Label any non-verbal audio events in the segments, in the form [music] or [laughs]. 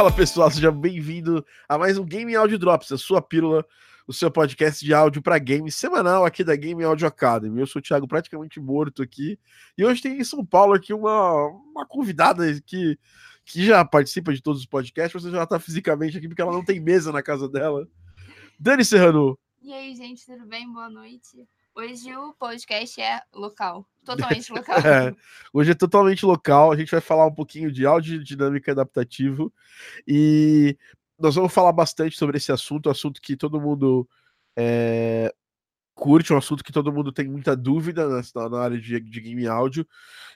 Fala pessoal, seja bem-vindo a mais um Game Audio Drops, a sua pílula, o seu podcast de áudio para games semanal aqui da Game Audio Academy. Eu sou o Thiago, praticamente morto aqui, e hoje tem em São Paulo aqui uma, uma convidada que, que já participa de todos os podcasts, você já está fisicamente aqui porque ela não tem mesa na casa dela. Dani Serrano. E aí, gente, tudo bem? Boa noite. Hoje o podcast é local, [laughs] totalmente local. É, [laughs] hoje é totalmente local. A gente vai falar um pouquinho de áudio dinâmica adaptativo e nós vamos falar bastante sobre esse assunto, um assunto que todo mundo é, curte, um assunto que todo mundo tem muita dúvida na, na área de, de, game áudio.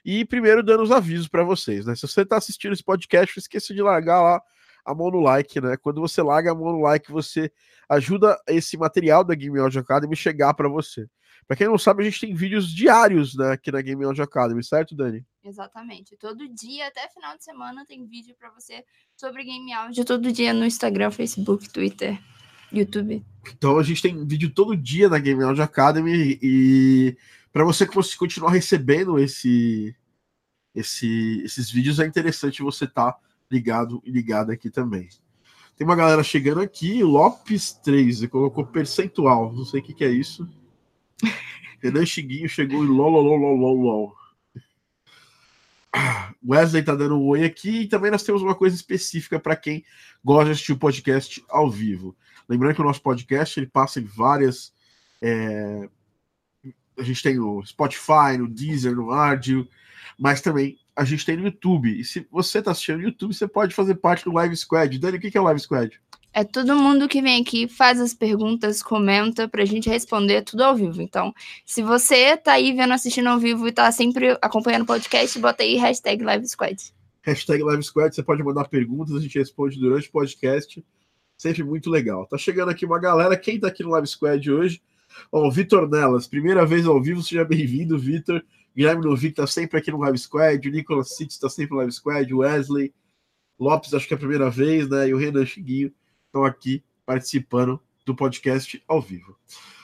E primeiro dando os avisos para vocês, né? Se você está assistindo esse podcast, esqueça de largar lá a mão no like, né? Quando você larga a mão no like, você ajuda esse material da Game Audio Academy chegar para você. Para quem não sabe, a gente tem vídeos diários né, aqui na Game Audio Academy, certo, Dani? Exatamente. Todo dia, até final de semana, tem vídeo para você sobre Game Audio, todo dia no Instagram, Facebook, Twitter, YouTube. Então a gente tem vídeo todo dia na Game Audio Academy e para você continuar recebendo esse, esse, esses vídeos é interessante você estar tá ligado e ligado aqui também. Tem uma galera chegando aqui, Lopes 3, colocou percentual, não sei o que, que é isso. [laughs] Renan Chiguinho chegou e lol, Wesley tá dando um oi aqui e também nós temos uma coisa específica para quem gosta de assistir o podcast ao vivo. Lembrando que o nosso podcast ele passa em várias. É... A gente tem no Spotify, no Deezer, no Ardio, mas também a gente tem no YouTube. E se você está assistindo no YouTube, você pode fazer parte do Live Squad. Dani, o que é o Live Squad? É todo mundo que vem aqui, faz as perguntas, comenta pra gente responder tudo ao vivo. Então, se você tá aí vendo, assistindo ao vivo e tá sempre acompanhando o podcast, bota aí hashtag LiveSquad. Hashtag LiveSquad, você pode mandar perguntas, a gente responde durante o podcast. Sempre muito legal. Tá chegando aqui uma galera. Quem tá aqui no Live Squad hoje? Ó, o Vitor Nelas, primeira vez ao vivo, seja bem-vindo, Vitor. Guilherme Novic tá sempre aqui no Live Squad, o Nicolas City tá sempre no Live Squad, o Wesley Lopes, acho que é a primeira vez, né? E o Renan Chiguinho estão aqui participando do podcast ao vivo.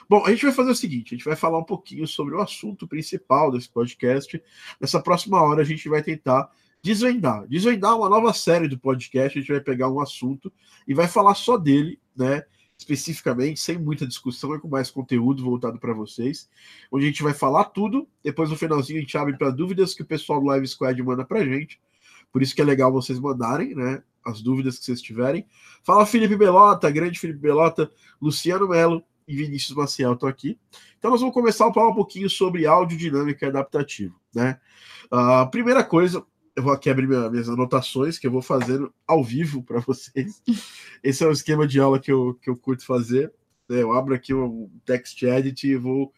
Bom, a gente vai fazer o seguinte: a gente vai falar um pouquinho sobre o assunto principal desse podcast. Nessa próxima hora, a gente vai tentar desvendar desvendar uma nova série do podcast. A gente vai pegar um assunto e vai falar só dele, né? Especificamente, sem muita discussão e com mais conteúdo voltado para vocês, onde a gente vai falar tudo. Depois, no finalzinho, a gente abre para dúvidas que o pessoal do Live Squad manda para gente. Por isso que é legal vocês mandarem, né? as dúvidas que vocês tiverem. Fala Felipe Belota, grande Felipe Belota, Luciano Melo e Vinícius Maciel estão aqui. Então nós vamos começar a falar um pouquinho sobre áudio dinâmica adaptativo, né? A uh, primeira coisa, eu vou aqui abrir minha, minhas anotações que eu vou fazendo ao vivo para vocês. Esse é o esquema de aula que eu, que eu curto fazer. Né? Eu abro aqui um text edit e vou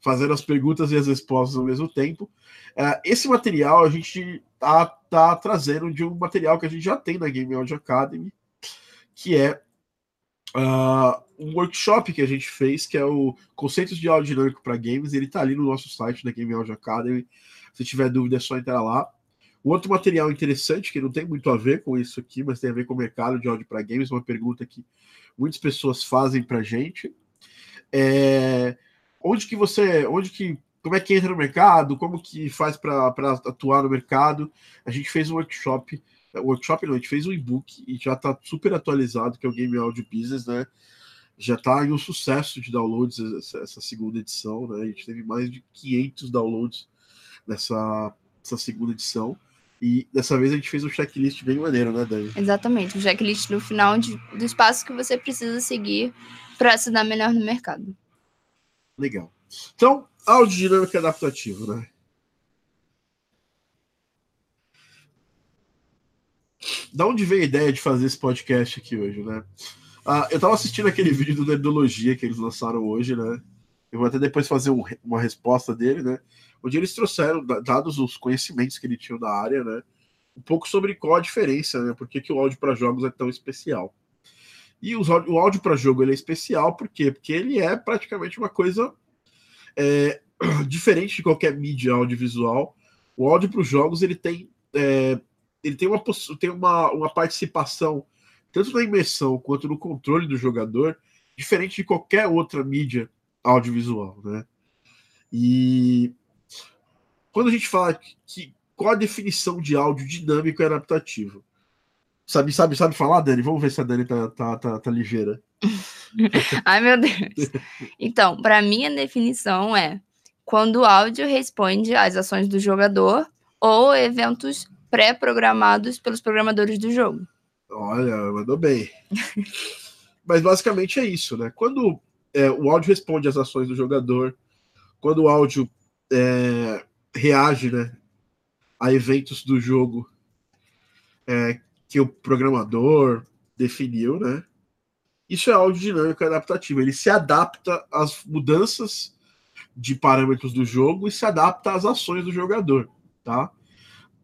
fazendo as perguntas e as respostas ao mesmo tempo. Uh, esse material a gente tá, tá trazendo de um material que a gente já tem na Game Audio Academy, que é uh, um workshop que a gente fez, que é o Conceitos de Áudio Dinâmico para Games. Ele está ali no nosso site da Game Audio Academy. Se tiver dúvida, é só entrar lá. Um outro material interessante, que não tem muito a ver com isso aqui, mas tem a ver com o mercado de áudio para games, uma pergunta que muitas pessoas fazem para gente. É, onde que você, onde que como é que entra no mercado, como que faz para atuar no mercado. A gente fez um workshop, workshop não, a gente fez um e-book e já está super atualizado, que é o Game Audio Business, né? Já está em um sucesso de downloads essa, segunda edição, né? A gente teve mais de 500 downloads nessa, segunda edição. E dessa vez a gente fez um checklist bem maneiro, né, Dani? Exatamente, um checklist no final de, passos que você precisa seguir para se dar melhor no mercado. Legal. Então, áudio dinâmico adaptativo, né? Da onde veio a ideia de fazer esse podcast aqui hoje, né? Ah, eu tava assistindo aquele [laughs] vídeo do Nerdologia que eles lançaram hoje, né? Eu vou até depois fazer um, uma resposta dele, né? Onde eles trouxeram, dados os conhecimentos que ele tinha da área, né? Um pouco sobre qual a diferença, né? Por que, que o áudio para jogos é tão especial. E o áudio para jogo ele é especial, por quê? Porque ele é praticamente uma coisa é, [clears throat] diferente de qualquer mídia audiovisual, o áudio para os jogos ele tem, é, ele tem, uma, tem uma, uma participação tanto na imersão quanto no controle do jogador, diferente de qualquer outra mídia audiovisual, né? E quando a gente fala que qual a definição de áudio dinâmico e adaptativo? Sabe, sabe, sabe falar, Dani? Vamos ver se a Dani tá, tá, tá, tá ligeira. [laughs] Ai, meu Deus. Então, para mim, a definição é quando o áudio responde às ações do jogador ou eventos pré-programados pelos programadores do jogo. Olha, mandou bem. [laughs] Mas basicamente é isso, né? Quando é, o áudio responde às ações do jogador, quando o áudio é, reage né, a eventos do jogo é, que o programador definiu, né? Isso é áudio dinâmico adaptativo. Ele se adapta às mudanças de parâmetros do jogo e se adapta às ações do jogador, tá?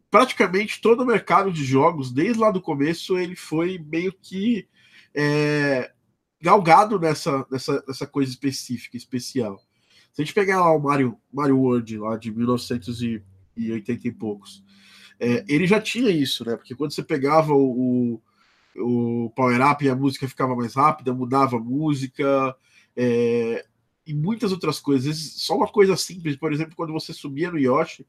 Praticamente todo o mercado de jogos, desde lá do começo, ele foi meio que é, galgado nessa, nessa, nessa coisa específica, especial. Se a gente pegar lá o Mario, Mario World, lá de 1980 e poucos, é, ele já tinha isso, né? Porque quando você pegava o, o, Power Up e a música ficava mais rápida, mudava a música, é, e muitas outras coisas. Só uma coisa simples, por exemplo, quando você subia no Yoshi,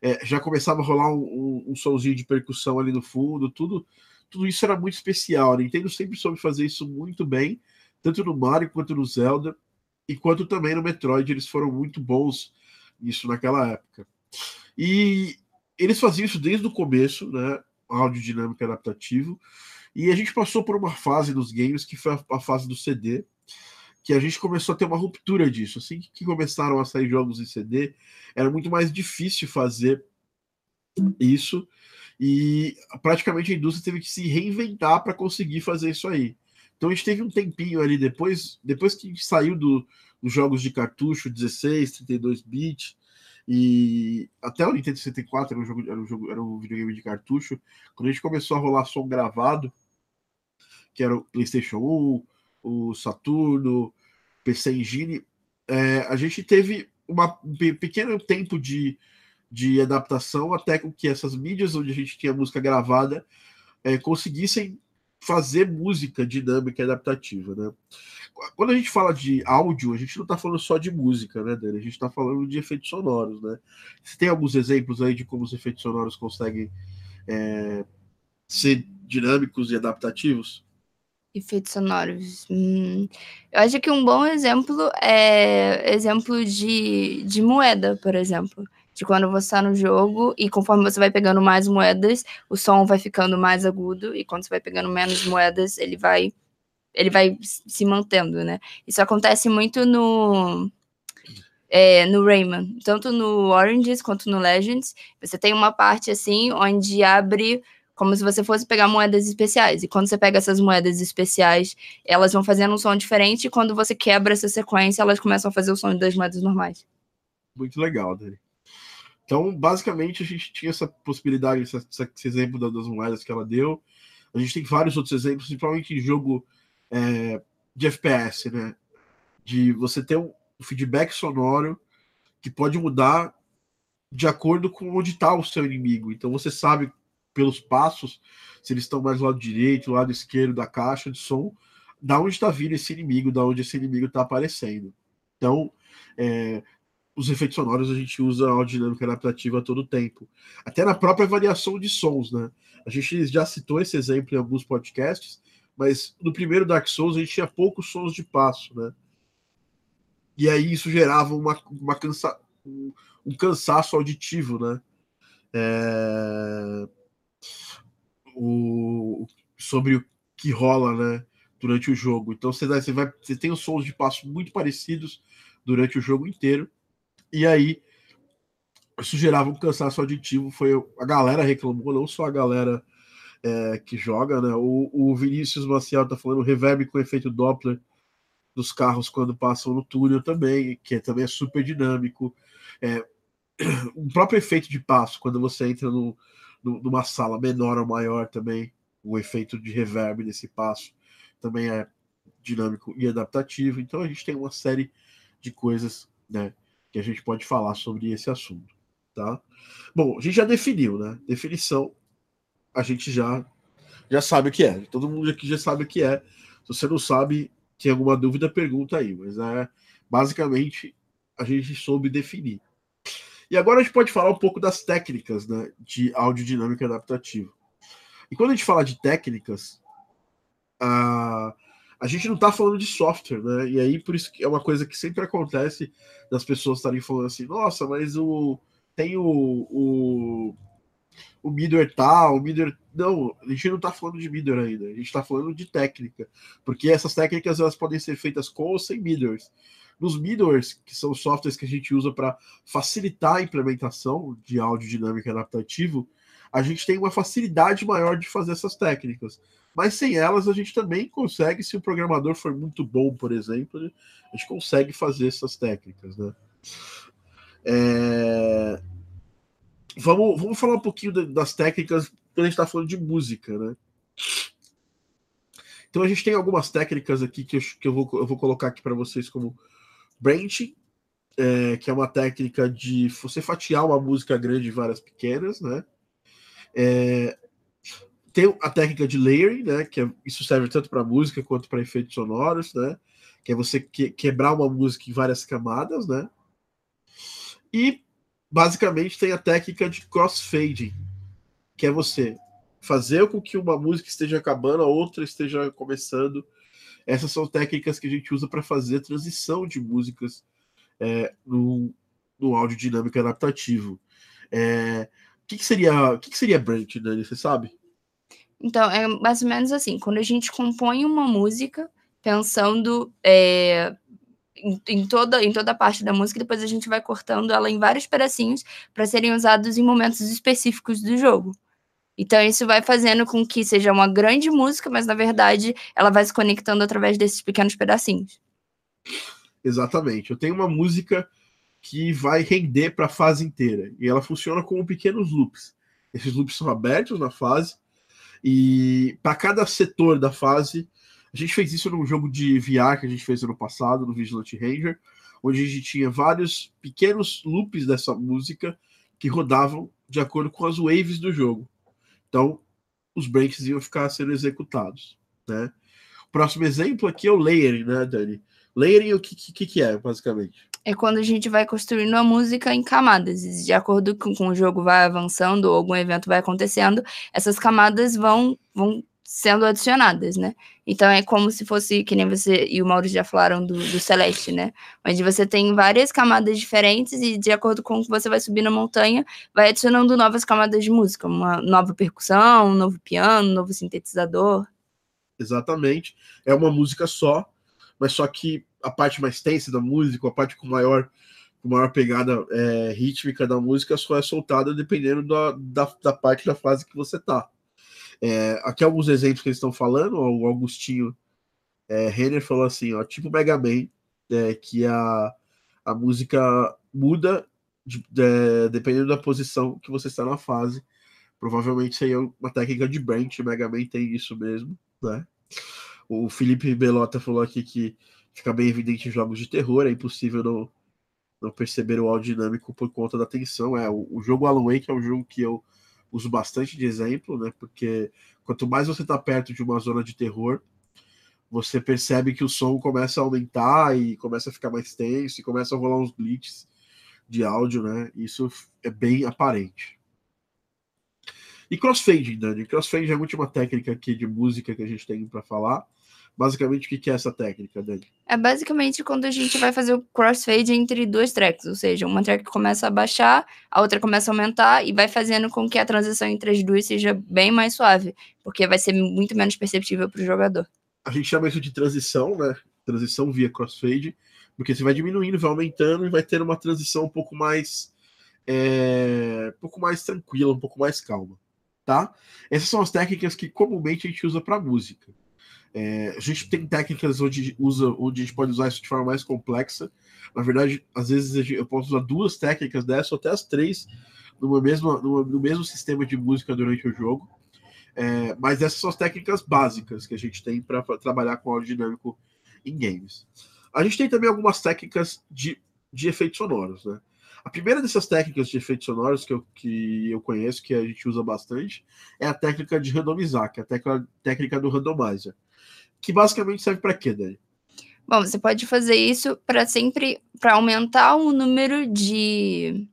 é, já começava a rolar um, um, um de percussão ali no fundo, tudo, tudo isso era muito especial. A Nintendo sempre soube fazer isso muito bem, tanto no Mario quanto no Zelda, e quanto também no Metroid, eles foram muito bons nisso naquela época. E eles faziam isso desde o começo, né? Áudio dinâmico adaptativo. E a gente passou por uma fase nos games que foi a fase do CD, que a gente começou a ter uma ruptura disso. Assim que começaram a sair jogos em CD, era muito mais difícil fazer isso e praticamente a indústria teve que se reinventar para conseguir fazer isso aí. Então a gente teve um tempinho ali depois, depois que saiu do, dos jogos de cartucho 16, 32 bits e até o Nintendo 64 era um jogo, era um jogo, era um videogame de cartucho. Quando a gente começou a rolar som gravado, que era o PlayStation 1, o Saturno, PC Engine, é, a gente teve uma, um pequeno tempo de, de adaptação até com que essas mídias onde a gente tinha música gravada é, conseguissem fazer música dinâmica e adaptativa, né? Quando a gente fala de áudio, a gente não está falando só de música, né, Dani? A gente está falando de efeitos sonoros, né? Você tem alguns exemplos aí de como os efeitos sonoros conseguem é, ser dinâmicos e adaptativos? Efeitos sonoros. Hum, eu acho que um bom exemplo é exemplo de, de moeda, por exemplo. De quando você está no jogo e conforme você vai pegando mais moedas, o som vai ficando mais agudo, e quando você vai pegando menos moedas, ele vai ele vai se mantendo, né? Isso acontece muito no é, no Rayman, tanto no Oranges quanto no Legends. Você tem uma parte assim onde abre como se você fosse pegar moedas especiais. E quando você pega essas moedas especiais, elas vão fazendo um som diferente, e quando você quebra essa sequência, elas começam a fazer o som das moedas normais. Muito legal, Dani. Então, basicamente, a gente tinha essa possibilidade, esse, exemplo das moedas que ela deu. A gente tem vários outros exemplos, principalmente em jogo é, de FPS, né? De você ter um feedback sonoro que pode mudar de acordo com onde está o seu inimigo. Então, você sabe pelos passos, se eles estão mais do lado direito, do lado esquerdo da caixa de som, da onde está vindo esse inimigo, da onde esse inimigo está aparecendo. Então, é, os efeitos sonoros a gente usa a dinâmica adaptativa todo tempo. Até na própria variação de sons, né? A gente já citou esse exemplo em alguns podcasts, mas no primeiro Dark Souls a gente tinha poucos sons de passo, né? E aí isso gerava uma, uma cansa, um, cansaço auditivo, né? É o, sobre o que rola, né, durante o jogo. Então você vai, você tem os sons de passo muito parecidos durante o jogo inteiro. E aí isso gerava um cansaço auditivo. Foi a galera reclamou, não só a galera é, que joga, né? O, o Vinícius Maciel tá falando reverb com efeito Doppler dos carros quando passam no túnel também, que também é super dinâmico. É, [clears throat] um próprio efeito de passo quando você entra no, numa sala menor ou maior também, o efeito de reverb nesse passo também é dinâmico e adaptativo. Então a gente tem uma série de coisas, né, que a gente pode falar sobre esse assunto, tá? Bom, a gente já definiu, né? Definição, a gente já já sabe o que é. Todo mundo aqui já sabe o que é. Se você não sabe, tem alguma dúvida, pergunta aí. Mas é basicamente a gente soube definir. E agora a gente pode falar um pouco das técnicas né, de áudio dinâmico adaptativo. E quando a gente fala de técnicas, a, a gente não está falando de software, né? E aí, por isso que é uma coisa que sempre acontece das pessoas estarem falando assim, nossa, mas o tem o, o, o middleware tal, o middleware... Não, a gente não está falando de middleware ainda, a gente está falando de técnica, porque essas técnicas elas podem ser feitas com ou sem middlewares. Nos middlewares, que são softwares que a gente usa para facilitar a implementação de áudio dinâmico adaptativo, a gente tem uma facilidade maior de fazer essas técnicas. Mas sem elas, a gente também consegue, se o programador for muito bom, por exemplo, a gente consegue fazer essas técnicas. Né? É... Vamos, vamos falar um pouquinho das técnicas quando a gente está falando de música. Né? Então a gente tem algumas técnicas aqui que eu, que eu, vou, eu vou colocar aqui para vocês como branching, é, que é uma técnica de você fatiar uma música grande em várias pequenas, né? É, tem a técnica de layering, né? Que é, isso serve tanto para música quanto para efeitos sonoros, né? Que é você que, quebrar uma música em várias camadas, né? E basicamente tem a técnica de crossfading, que é você fazer com que uma música esteja acabando, a outra esteja começando. Essas são técnicas que a gente usa para fazer transição de músicas é, no, no áudio dinâmico adaptativo. É, que, que, seria o que, que seria branch, Dani? Você sabe? Então, é mais ou menos assim, quando a gente compõe uma música pensando é, em, em, toda, em toda a parte da música, depois a gente vai cortando ela em vários pedacinhos para serem usados em momentos específicos do jogo. Então, isso vai fazendo com que seja uma grande música, mas na verdade ela vai se conectando através desses pequenos pedacinhos. Exatamente. Eu tenho uma música que vai render para a fase inteira e ela funciona como pequenos loops. Esses loops são abertos na fase e para cada setor da fase, a gente fez isso num jogo de VR que a gente fez ano passado, no Vigilante Ranger, onde a gente tinha vários pequenos loops dessa música que rodavam de acordo com as waves do jogo. Então, os breaks iam ficar sendo executados, né? O próximo exemplo aqui é o layering, né, Dani? Layering, o que, que, que é, basicamente? é quando a gente vai construindo a música em camadas. De acordo com, com o jogo vai avançando ou algum evento vai acontecendo, essas camadas vão, vão sendo adicionadas, né? Então é como se fosse, que nem você e o Maurício já falaram do, do Celeste, né? Onde você tem várias camadas diferentes e de acordo com o que você vai subir na montanha, vai adicionando novas camadas de música, uma nova percussão, um novo piano, um novo sintetizador. Exatamente. É uma música só, mas só que a parte mais tensa da música, a parte com maior, com maior pegada é, rítmica da música só é soltada dependendo da, da, da parte da fase que você tá. É, aqui alguns exemplos que eles estão falando, o Augustinho é, Renner falou assim, ó, tipo Mega Man, é, que a, a música muda de, de, dependendo da posição que você está na fase. Provavelmente seria uma técnica de branch, Mega Man tem isso mesmo, né? O Felipe Belota falou aqui que fica bem evidente em jogos de terror, é impossível não, não perceber o áudio dinâmico por conta da tensão. É, o, o jogo Alan Wake é um jogo que eu uso bastante de exemplo, né? Porque quanto mais você está perto de uma zona de terror, você percebe que o som começa a aumentar e começa a ficar mais tenso e começa a rolar uns glitches de áudio, né? Isso é bem aparente. E crossfading, Dani. Crossfading é a última técnica aqui de música que a gente tem para falar. Basicamente, o que é essa técnica, Dani? É basicamente quando a gente vai fazer o crossfade entre duas tracks, ou seja, uma track começa a baixar, a outra começa a aumentar e vai fazendo com que a transição entre as duas seja bem mais suave, porque vai ser muito menos perceptível para o jogador. A gente chama isso de transição, né? Transição via crossfade, porque você vai diminuindo, vai aumentando e vai ter uma transição um pouco mais, é, um pouco mais tranquila, um pouco mais calma, tá? Essas são as técnicas que comumente a gente usa para música. É, a gente tem técnicas onde, usa, onde a gente pode usar isso de forma mais complexa. Na verdade, às vezes eu posso usar duas técnicas dessas, ou até as três, numa mesma, numa, no mesmo sistema de música durante o jogo. É, mas essas são as técnicas básicas que a gente tem para trabalhar com áudio dinâmico em games. A gente tem também algumas técnicas de, de efeitos sonoros. Né? A primeira dessas técnicas de efeitos sonoros que eu, que eu conheço, que a gente usa bastante, é a técnica de randomizar, que é a técnica, técnica do randomizer que basicamente serve para quê, Dani? Bom, você pode fazer isso para sempre para aumentar o número de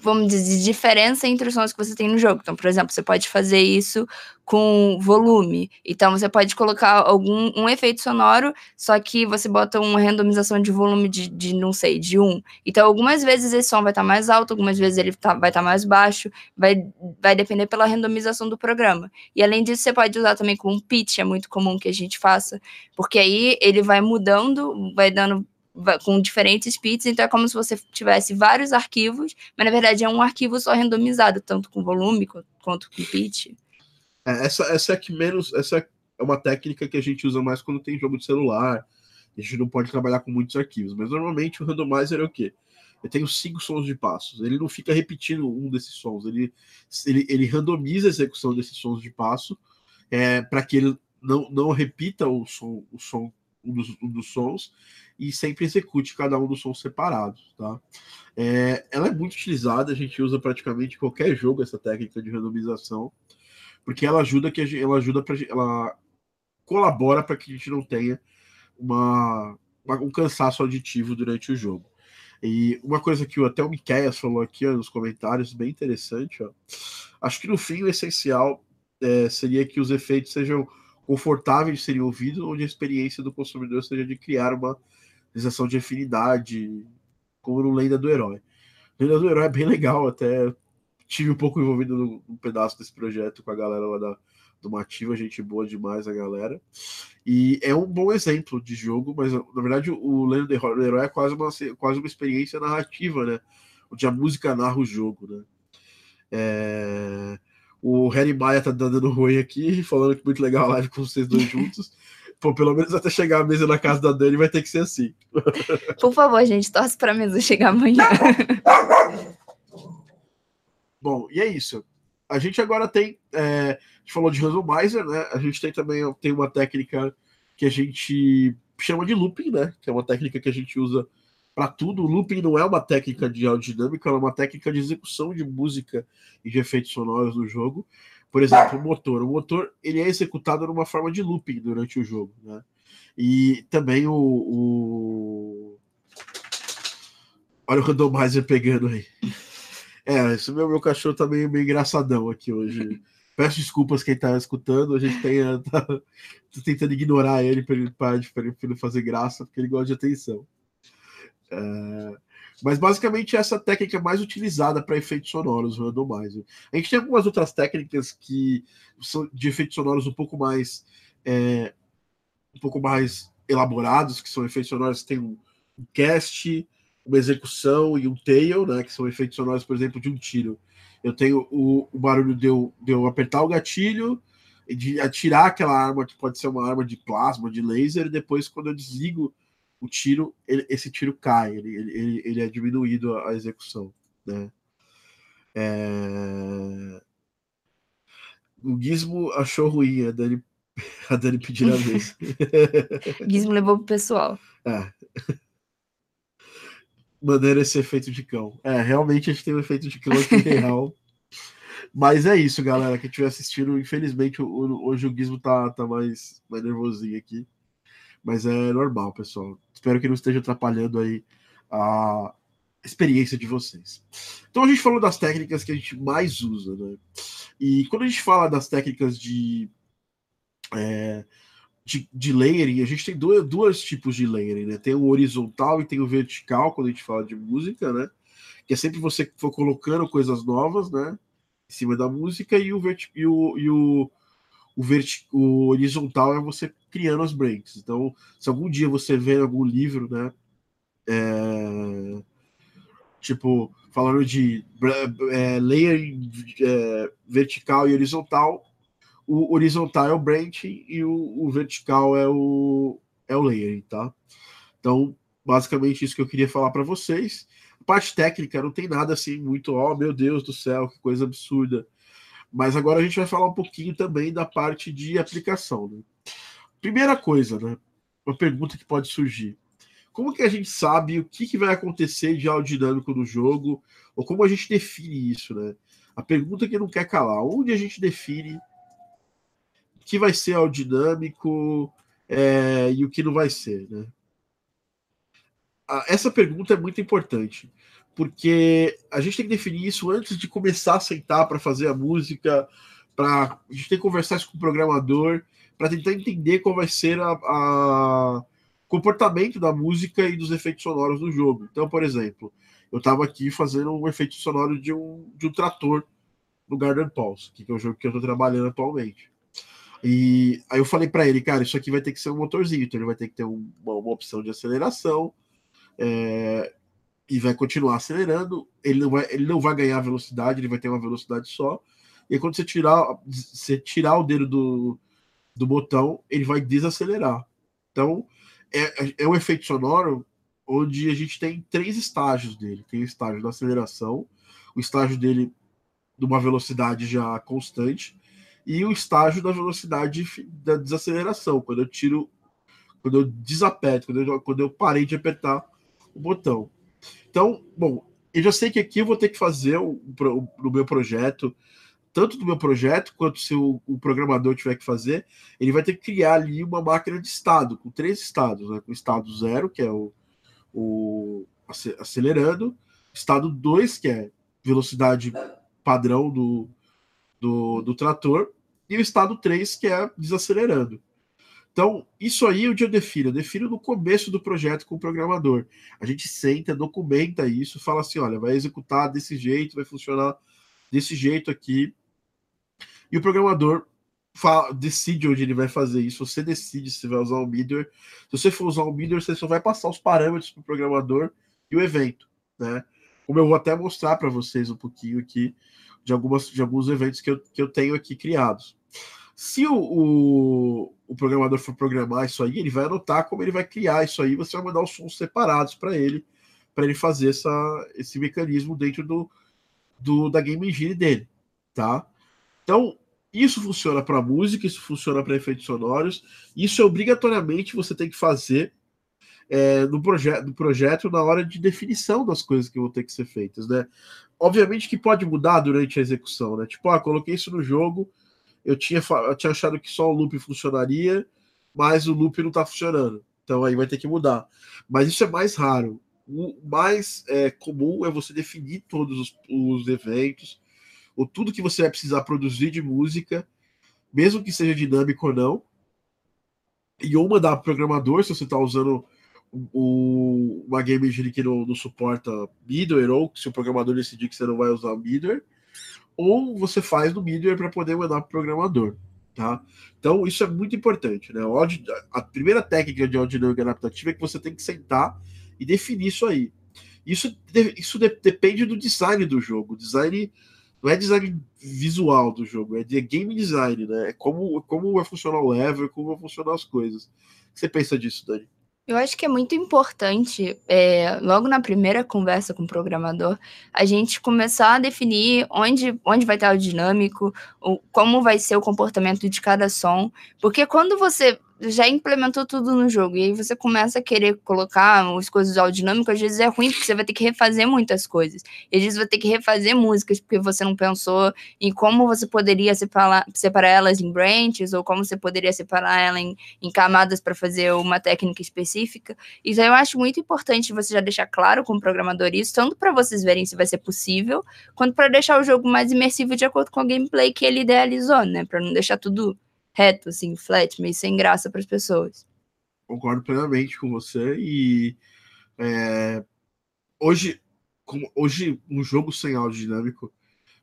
vamos dizer, diferença entre os sons que você tem no jogo. Então, por exemplo, você pode fazer isso com volume. Então, você pode colocar algum um efeito sonoro, só que você bota uma randomização de volume de, de não sei, de um. Então, algumas vezes esse som vai estar tá mais alto, algumas vezes ele tá, vai estar tá mais baixo, vai, vai depender pela randomização do programa. E além disso, você pode usar também com pitch, é muito comum que a gente faça, porque aí ele vai mudando, vai dando com diferentes speeds, então é como se você tivesse vários arquivos, mas na verdade é um arquivo só randomizado, tanto com volume quanto com pitch. É, essa, essa é que menos. Essa é uma técnica que a gente usa mais quando tem jogo de celular. A gente não pode trabalhar com muitos arquivos, mas normalmente o randomizer é o quê? Eu tenho cinco sons de passos. Ele não fica repetindo um desses sons. Ele, ele, ele randomiza a execução desses sons de passo é, para que ele não, não repita o som, o som um dos, um dos sons e sempre execute cada um dos sons separados, tá? É, ela é muito utilizada, a gente usa praticamente em qualquer jogo essa técnica de randomização, porque ela ajuda que gente, ela ajuda para ela colabora para que a gente não tenha uma, uma, um cansaço auditivo durante o jogo. E uma coisa que até o Miqueias falou aqui ó, nos comentários, bem interessante, ó, acho que no fim o essencial é, seria que os efeitos sejam confortáveis de serem ouvidos, onde a experiência do consumidor seja de criar uma sensação de afinidade, como no Lenda do Herói. Lenda do Herói é bem legal, até tive um pouco envolvido num, num pedaço desse projeto com a galera lá da, do Mativa, gente boa demais a galera. E é um bom exemplo de jogo, mas na verdade o Lenda do Herói é quase uma, quase uma experiência narrativa, né? Onde a música narra o jogo, né? É... O Harry Maia tá dando ruim aqui, falando que muito legal a live com vocês dois juntos. [laughs] Pô, pelo menos até chegar a mesa na casa da Dani vai ter que ser assim. Por favor, gente, torce pra mesa chegar amanhã. [laughs] Bom, e é isso. A gente agora tem. É, a gente falou de randomizer, né? A gente tem também tem uma técnica que a gente chama de looping, né? Que é uma técnica que a gente usa para tudo. O looping não é uma técnica de aerodinâmica, é uma técnica de execução de música e de efeitos sonoros no jogo. Por exemplo, o motor. O motor ele é executado numa forma de looping durante o jogo, né? E também o, o... olha o randomizer pegando aí. É, esse meu, meu cachorro tá meio, meio engraçadão aqui hoje. Peço desculpas quem tá escutando, a gente tem, tá, tá tentando ignorar ele para ele, ele fazer graça, porque ele gosta de atenção. É, mas basicamente essa técnica é mais utilizada para efeitos sonoros, randomizer. A gente tem algumas outras técnicas que são de efeitos sonoros um pouco mais é, um pouco mais elaborados, que são efeitos sonoros que tem um, um cast, uma execução e um tail, né, que são efeitos sonoros, por exemplo, de um tiro. Eu tenho o, o barulho de eu, de eu apertar o gatilho, de atirar aquela arma que pode ser uma arma de plasma, de laser, e depois quando eu desligo o tiro, ele, esse tiro cai, ele, ele, ele é diminuído a, a execução. Né? É... O Gizmo achou ruim, a Dani, a Dani pediu a vez. [laughs] Gizmo levou pro pessoal. É. Maneira esse efeito de cão. É, realmente a gente tem um efeito de cão aqui [laughs] real. Mas é isso, galera, que estiver assistindo. Infelizmente, hoje o Gizmo tá, tá mais, mais nervosinho aqui. Mas é normal, pessoal. Espero que não esteja atrapalhando aí a experiência de vocês. Então a gente falou das técnicas que a gente mais usa, né? E quando a gente fala das técnicas de, é, de, de, layering, a gente tem dois, dois tipos de layering, né? Tem o horizontal e tem o vertical, quando a gente fala de música, né? Que é sempre você for colocando coisas novas, né? Em cima da música, e o, verti e o, e o, o, verti o horizontal é você criando as breaks. Então, se algum dia você vê algum livro, né? É, tipo, falando de é, layer é, vertical e horizontal, o horizontal é o branching e o, o, vertical é o, é o layering, tá? Então, basicamente isso que eu queria falar para vocês. A parte técnica não tem nada assim muito, oh meu Deus do céu, que coisa absurda. Mas agora a gente vai falar um pouquinho também da parte de aplicação. Né? Primeira coisa, né? Uma pergunta que pode surgir. Como que a gente sabe o que, que vai acontecer de aerodinâmico no jogo? Ou como a gente define isso, né? A pergunta que não quer calar. Onde a gente define o que vai ser aerodinâmico é, e o que não vai ser, né? Essa pergunta é muito importante, porque a gente tem que definir isso antes de começar a sentar para fazer a música, para a gente tem que conversar com o programador, para tentar entender qual vai ser a comportamento da música e dos efeitos sonoros do jogo. Então, por exemplo, eu estava aqui fazendo um efeito sonoro de um, de um trator no Garden Pulse, que é o jogo que eu estou trabalhando atualmente. E aí eu falei para ele, cara, isso aqui vai ter que ser um motorzinho, então ele vai ter que ter um, uma, uma, opção de aceleração é, e vai continuar acelerando. Ele não vai, ele não vai ganhar velocidade, ele vai ter uma velocidade só. E quando você tirar, você tirar o dedo do, do botão, ele vai desacelerar. Então, é, é um efeito sonoro onde a gente tem três estágios dele. Tem o estágio da aceleração, o estágio dele de uma velocidade já constante e o estágio da velocidade da desaceleração, quando eu tiro, quando eu desaperto, quando eu, quando eu parei de apertar o botão. Então, bom, eu já sei que aqui eu vou ter que fazer o, o, no meu projeto, tanto do meu projeto quanto se o, o, programador tiver que fazer, ele vai ter que criar ali uma máquina de estado, com três estados, né? Com estado zero, que é o, o acelerando, estado 2, que é velocidade padrão do, do, do trator, e o estado 3, que é desacelerando. Então, isso aí é onde eu defino. Eu defino no começo do projeto com o programador. A gente senta, documenta isso, fala assim: olha, vai executar desse jeito, vai funcionar desse jeito aqui. E o programador fala, decide onde ele vai fazer isso. Você decide se vai usar o middleware. Se você for usar o middleware, você só vai passar os parâmetros para o programador e o evento, né? Como eu vou até mostrar para vocês um pouquinho aqui de, algumas, de alguns eventos que eu, que eu tenho aqui criados. Se o, o, o, programador for programar isso aí, ele vai anotar como ele vai criar isso aí, você vai mandar os sons separados para ele, para ele fazer essa, esse mecanismo dentro do, do da game engine dele, tá? Então, isso funciona para música, isso funciona para efeitos sonoros, isso é obrigatoriamente você tem que fazer é, no, proje no projeto na hora de definição das coisas que vão ter que ser feitas, né? Obviamente que pode mudar durante a execução, né? Tipo, ah, coloquei isso no jogo, eu tinha, eu tinha achado que só o loop funcionaria, mas o loop não está funcionando. Então aí vai ter que mudar. Mas isso é mais raro. O mais é, comum é você definir todos os, os eventos, ou tudo que você vai precisar produzir de música, mesmo que seja dinâmico ou não, e ou mandar para o programador, se você está usando o, uma game engine que não, não suporta middleware, ou se o programador decidir que você não vai usar middleware, ou você faz no middleware para poder mandar para o programador. Tá? Então, isso é muito importante. Né? A primeira técnica de audinâmica adaptativa é que você tem que sentar e definir isso aí. Isso, isso de, depende do design do jogo. Design não é design visual do jogo, é de game design, né? É como, como vai funcionar o level, como vão funcionar as coisas. O que você pensa disso, Dani? Eu acho que é muito importante, é, logo na primeira conversa com o programador, a gente começar a definir onde, onde vai estar o dinâmico, o, como vai ser o comportamento de cada som, porque quando você já implementou tudo no jogo. E aí você começa a querer colocar as coisas ao dinâmico, às vezes é ruim, porque você vai ter que refazer muitas coisas. E às vezes vai ter que refazer músicas, porque você não pensou em como você poderia separar, separar elas em branches, ou como você poderia separar elas em, em camadas para fazer uma técnica específica. Então eu acho muito importante você já deixar claro com o programador isso, tanto para vocês verem se vai ser possível, quanto para deixar o jogo mais imersivo de acordo com a gameplay que ele idealizou, né? Para não deixar tudo reto, assim, flat, meio sem graça para as pessoas. Concordo plenamente com você e é, hoje, com, hoje um jogo sem áudio dinâmico,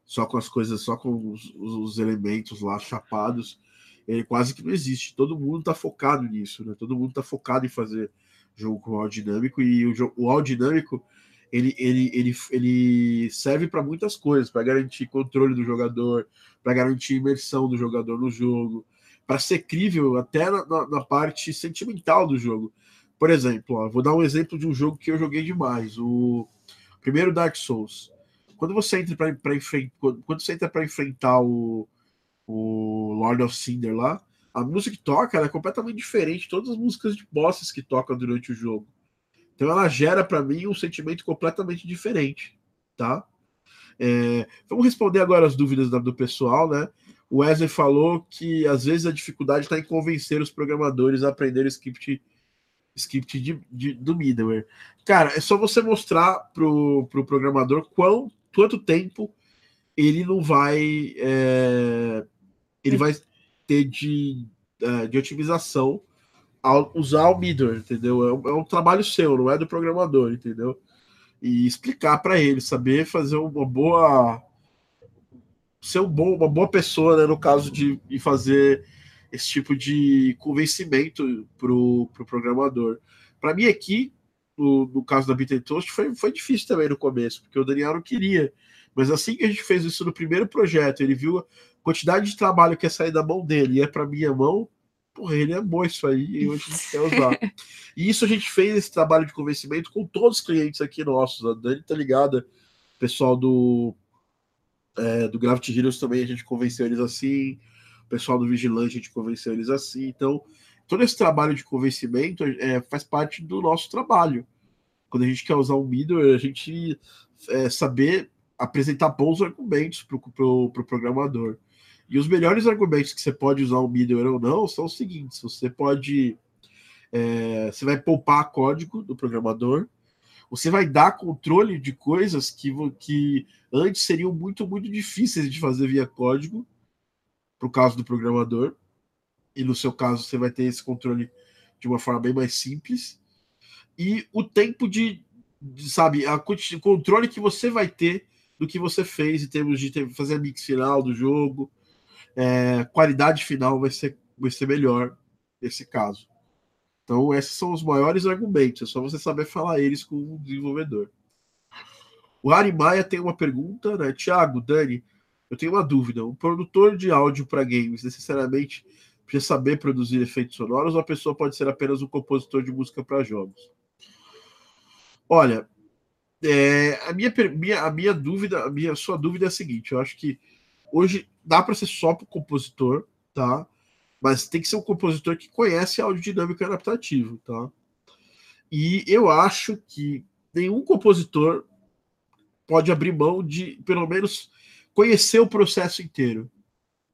só com as coisas, só com os, os, elementos lá chapados, ele quase que não existe. Todo mundo está focado nisso, né? Todo mundo está focado em fazer jogo com áudio dinâmico e o, o áudio dinâmico ele, ele, ele, ele serve para muitas coisas, para garantir controle do jogador, para garantir imersão do jogador no jogo, para ser crível até na, na, na, parte sentimental do jogo. Por exemplo, ó, vou dar um exemplo de um jogo que eu joguei demais, o primeiro Dark Souls. Quando você entra para enfrentar, quando você entra para enfrentar o, o Lord of Cinder lá, a música que toca é completamente diferente de todas as músicas de bosses que tocam durante o jogo. Então ela gera para mim um sentimento completamente diferente, tá? É, vamos responder agora as dúvidas do pessoal, né? O Wesley falou que às vezes a dificuldade está em convencer os programadores a aprender o script script de, de, do middleware. Cara, é só você mostrar pro, pro programador quão, quanto tempo ele não vai. É, ele vai ter de, é, de otimização ao usar o middleware, entendeu? É um, é um, trabalho seu, não é do programador, entendeu? E explicar para ele, saber fazer uma boa. Ser um bom, uma boa pessoa, né, no caso de, de fazer esse tipo de convencimento pro, pro programador. Para mim aqui, no, no caso da Bit Toast, foi, foi difícil também no começo, porque o Daniel não queria. Mas assim que a gente fez isso no primeiro projeto, ele viu a quantidade de trabalho que ia sair da mão dele e é para minha mão, porra, ele amou isso aí e hoje a gente quer usar. [laughs] e isso a gente fez esse trabalho de convencimento com todos os clientes aqui nossos. A Dani tá ligada, o pessoal do, é, do Gravity Heroes também a gente convenceu eles assim o pessoal do Vigilante, a gente convenceu eles assim. Então, todo esse trabalho de convencimento é, faz parte do nosso trabalho. Quando a gente quer usar um middleware, a gente é, saber apresentar bons argumentos para o pro, pro programador. E os melhores argumentos que você pode usar um middleware ou não são os seguintes: você pode. É, você vai poupar código do programador, você vai dar controle de coisas que, que antes seriam muito, muito difíceis de fazer via código, para o caso do programador. E no seu caso, você vai ter esse controle de uma forma bem mais simples. E o tempo de, de sabe, a, o controle que você vai ter do que você fez em termos de ter, fazer a mix final do jogo, é, qualidade final vai ser, vai ser melhor nesse caso. Então, esses são os maiores argumentos, é só você saber falar eles com o desenvolvedor. O Ari Maia tem uma pergunta, né? Tiago, Dani, eu tenho uma dúvida. Um produtor de áudio para games necessariamente precisa saber produzir efeitos sonoros ou a pessoa pode ser apenas um compositor de música para jogos? Olha, é, a, minha, minha, a minha dúvida, a minha sua dúvida é a seguinte: eu acho que hoje dá para ser só para compositor, tá? Mas tem que ser um compositor que conhece áudio dinâmico e adaptativo, tá? E eu acho que nenhum compositor pode abrir mão de, pelo menos, conhecer o processo inteiro.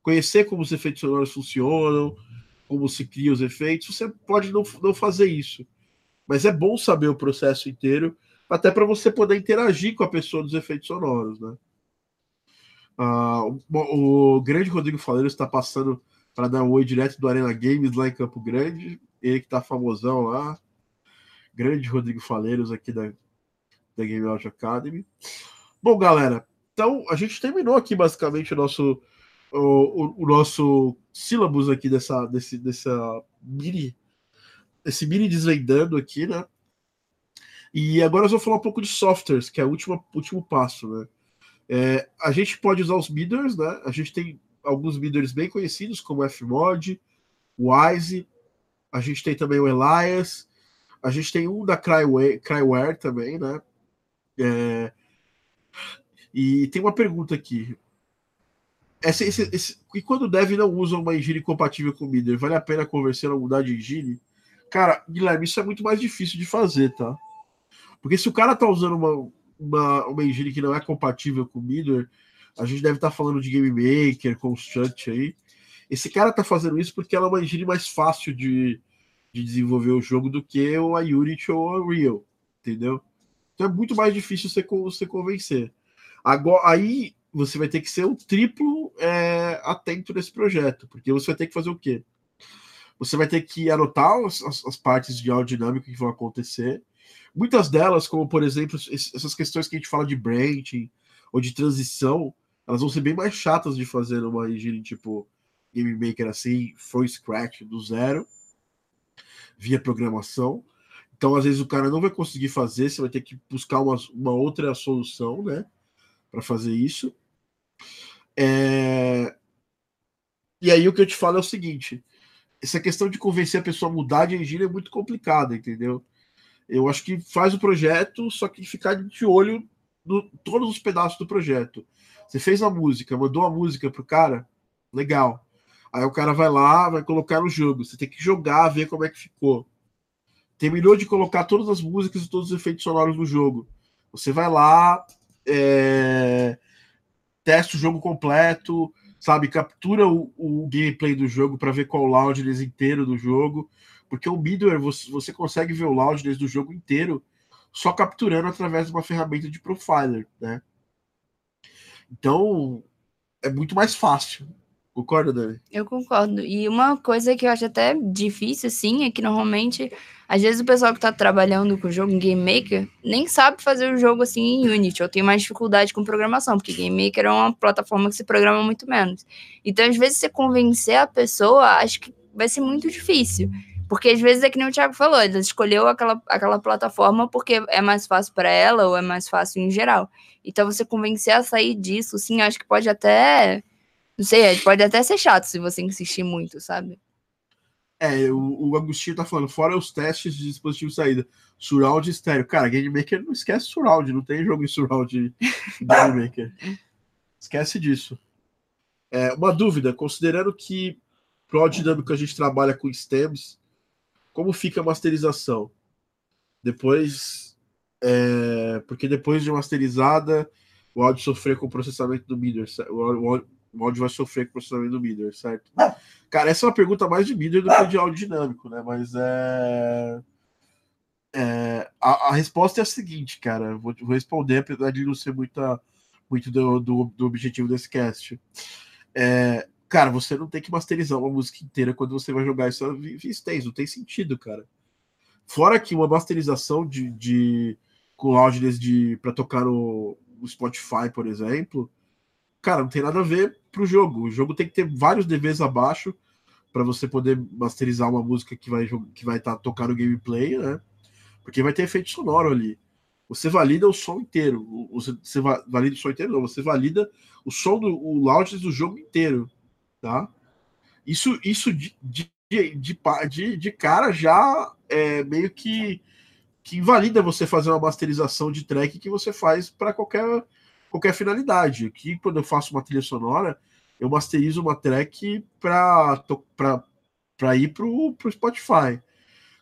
Conhecer como os efeitos sonoros funcionam, como se cria os efeitos. Você pode não, não fazer isso. Mas é bom saber o processo inteiro, até para você poder interagir com a pessoa dos efeitos sonoros, né? Ah, o, o, grande Rodrigo Faleiro está passando para dar um oi direto do Arena Games lá em Campo Grande. Ele que está famosão lá. Grande Rodrigo Faleiros aqui da, da Game Out Academy. Bom, galera, então, a gente terminou aqui basicamente o nosso, o, o, o nosso sílabus aqui dessa, desse, dessa mini, esse mini desvendando aqui, né? E agora eu vou falar um pouco de softwares, que é o último, último passo, né? É, a gente pode usar os bidders, né? A gente tem alguns bidders bem conhecidos, como o Fmod, o Wise, a gente tem também o Elias, a gente tem um da Cryware, Cryware também, né? É, e tem uma pergunta aqui. Esse, esse, esse, e quando o dev não usa uma engine compatível com o Middle, vale a pena conversar a mudar de engine? Cara, Guilherme, isso é muito mais difícil de fazer, tá? Porque se o cara tá usando uma, uma, uma engine que não é compatível com o Middle, a gente deve estar tá falando de Game Maker, Construct aí. Esse cara tá fazendo isso porque ela é uma engine mais fácil de, de desenvolver o jogo do que a Unity ou a Unreal, entendeu? Então é muito mais difícil você, você convencer. Agora, aí você vai ter que ser o triplo é, atento nesse projeto, porque você vai ter que fazer o quê? Você vai ter que anotar as, as partes de aerodinâmica que vão acontecer. Muitas delas, como por exemplo, essas questões que a gente fala de branching ou de transição, elas vão ser bem mais chatas de fazer numa engine tipo Game Maker assim, from scratch, do zero, via programação. Então, às vezes, o cara não vai conseguir fazer, você vai ter que buscar uma, uma outra solução, né? para fazer isso. É... E aí o que eu te falo é o seguinte: essa questão de convencer a pessoa a mudar de engine é muito complicada, entendeu? Eu acho que faz o projeto, só que ficar de olho no todos os pedaços do projeto. Você fez a música, mandou a música pro cara, legal. Aí o cara vai lá, vai colocar no jogo. Você tem que jogar, ver como é que ficou. Terminou de colocar todas as músicas e todos os efeitos sonoros no jogo. Você vai lá, é, testa o jogo completo, sabe? Captura o, o gameplay do jogo para ver qual o loudness inteiro do jogo, Porque o middleware você, você consegue ver o loudness do jogo inteiro só capturando através de uma ferramenta de profiler, né? Então é muito mais fácil. Concorda, Dani? Eu concordo. E uma coisa que eu acho até difícil, assim, é que normalmente, às vezes o pessoal que tá trabalhando com o jogo Game Maker nem sabe fazer o jogo assim em Unity, ou tem mais dificuldade com programação, porque Game Maker é uma plataforma que se programa muito menos. Então, às vezes, você convencer a pessoa, acho que vai ser muito difícil. Porque às vezes é que nem o Thiago falou, ela escolheu aquela, aquela plataforma porque é mais fácil para ela ou é mais fácil em geral. Então você convencer a sair disso, sim, acho que pode até. Não sei, pode até ser chato se você insistir muito, sabe? É, o, o Agostinho tá falando, fora os testes de dispositivo de saída, surround e estéreo. Cara, Game Maker não esquece surround, não tem jogo em surround [laughs] Game Maker. Esquece disso. É, uma dúvida, considerando que pro dinâmico a gente trabalha com stems, como fica a masterização? Depois, é, porque depois de masterizada, o áudio sofrer com o processamento do MIDI, o, o, áudio vai sofrer com o processamento do MIDI, certo? Cara, essa é uma pergunta mais de MIDI do que de áudio dinâmico, né? Mas é, é a, a, resposta é a seguinte, cara. Vou, vou, responder, apesar de não ser muita, muito do, do, do objetivo desse cast. É, Cara, você não tem que masterizar uma música inteira quando você vai jogar isso via Stays, não tem sentido, cara. Fora que uma masterização de, de com loudness de para tocar no, no, Spotify, por exemplo, cara, não tem nada a ver pro jogo. O jogo tem que ter vários DVs abaixo para você poder masterizar uma música que vai que vai estar tá tocando gameplay, né? Porque vai ter efeito sonoro ali. Você valida o som inteiro. Você, você valida o som inteiro, não. Você valida o som do o loudness do jogo inteiro tá? Isso, isso de, de, de, de, cara já é meio que, que invalida você fazer uma masterização de track que você faz para qualquer, qualquer finalidade. Aqui, quando eu faço uma trilha sonora, eu masterizo uma track para ir para o Spotify.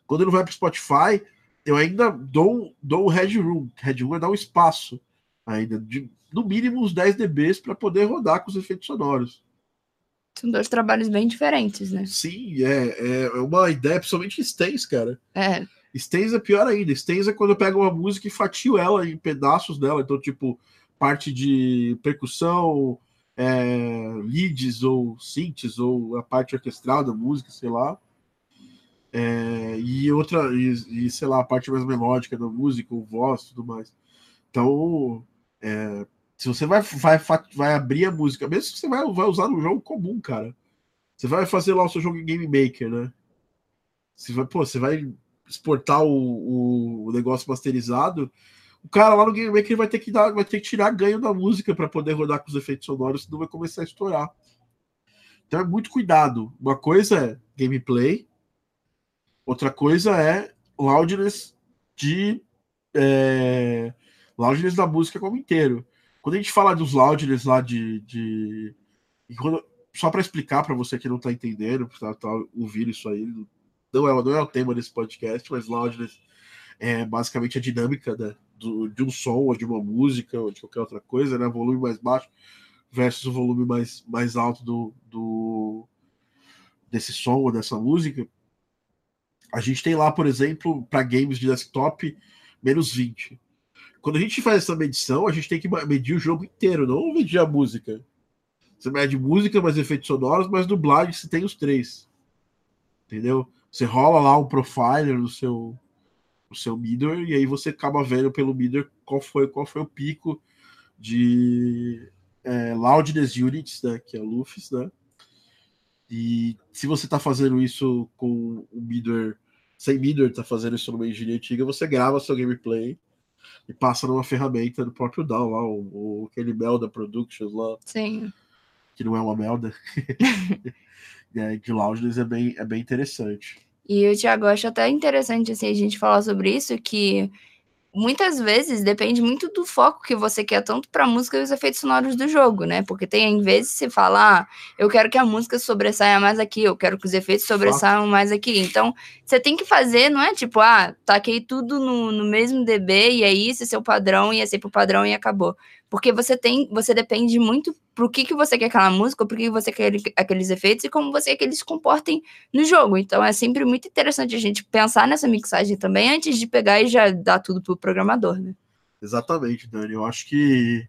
Quando ele vai para o Spotify, eu ainda dou, dou um headroom. Headroom é dar um espaço ainda, de no mínimo uns 10 dBs para poder rodar com os efeitos sonoros. São dois trabalhos bem diferentes, né? Sim, é, é uma ideia, principalmente Stens, cara. É. Stens é pior ainda. Stens é quando eu pego uma música e fatio ela em pedaços dela. Então, tipo, parte de percussão, é, leads ou synths, ou a parte orquestral da música, sei lá. É, e outra, e, e, sei lá, a parte mais melódica da música, o voz tudo mais. Então, é, se você vai, vai, vai abrir a música, mesmo que você vai, vai usar no jogo comum, cara. Você vai fazer lá o seu jogo em Game Maker, né? Você vai, pô, você vai exportar o, o negócio masterizado. O cara lá no Game Maker vai ter que dar, vai ter que tirar ganho da música para poder rodar com os efeitos sonoros, senão vai começar a estourar. Então é muito cuidado. Uma coisa é gameplay, outra coisa é loudness de é, loudness da música como inteiro. Quando a gente fala dos loudness lá de. de... Quando... Só para explicar para você que não está entendendo, tá, tá ouvindo isso aí, não é, não é o tema desse podcast, mas loudness é basicamente a dinâmica né, do, de um som, ou de uma música, ou de qualquer outra coisa, né? Volume mais baixo versus o volume mais, mais alto do, do desse som ou dessa música. A gente tem lá, por exemplo, para games de desktop, menos 20. Quando a gente faz essa medição, a gente tem que medir o jogo inteiro, não medir a música. Você mede música, mais efeitos sonoros, mais dublagem, você tem os três. Entendeu? Você rola lá um profiler no seu, no seu middleware e aí você acaba vendo pelo middleware qual foi, qual foi o pico de é, loudness units, né, que é LUFS, né? E se você está fazendo isso com o middleware, sem middleware, está fazendo isso numa engenharia antiga, você grava seu gameplay e passa numa ferramenta do próprio DAW lá, o, o aquele Melda Productions lá. Sim. Que não é uma Melda. [laughs] é, de Loudness é bem, é bem interessante. E eu, Thiago, acho até interessante assim, a gente falar sobre isso, que muitas vezes depende muito do foco que você quer, tanto para a música e os efeitos sonoros do jogo, né? Porque tem vezes você fala, ah, eu quero que a música sobressaia mais aqui, eu quero que os efeitos sobressaiam mais aqui. Então, você tem que fazer, não é tipo, ah, taquei tudo no, no mesmo DB e é isso, esse é o padrão, e é sempre o padrão e acabou. Porque você tem, você depende muito pro que, que você quer aquela música, por que você quer aqueles efeitos e como você quer que eles se comportem no jogo. Então é sempre muito interessante a gente pensar nessa mixagem também antes de pegar e já dar tudo pro programador, né? Exatamente, Dani. Eu acho que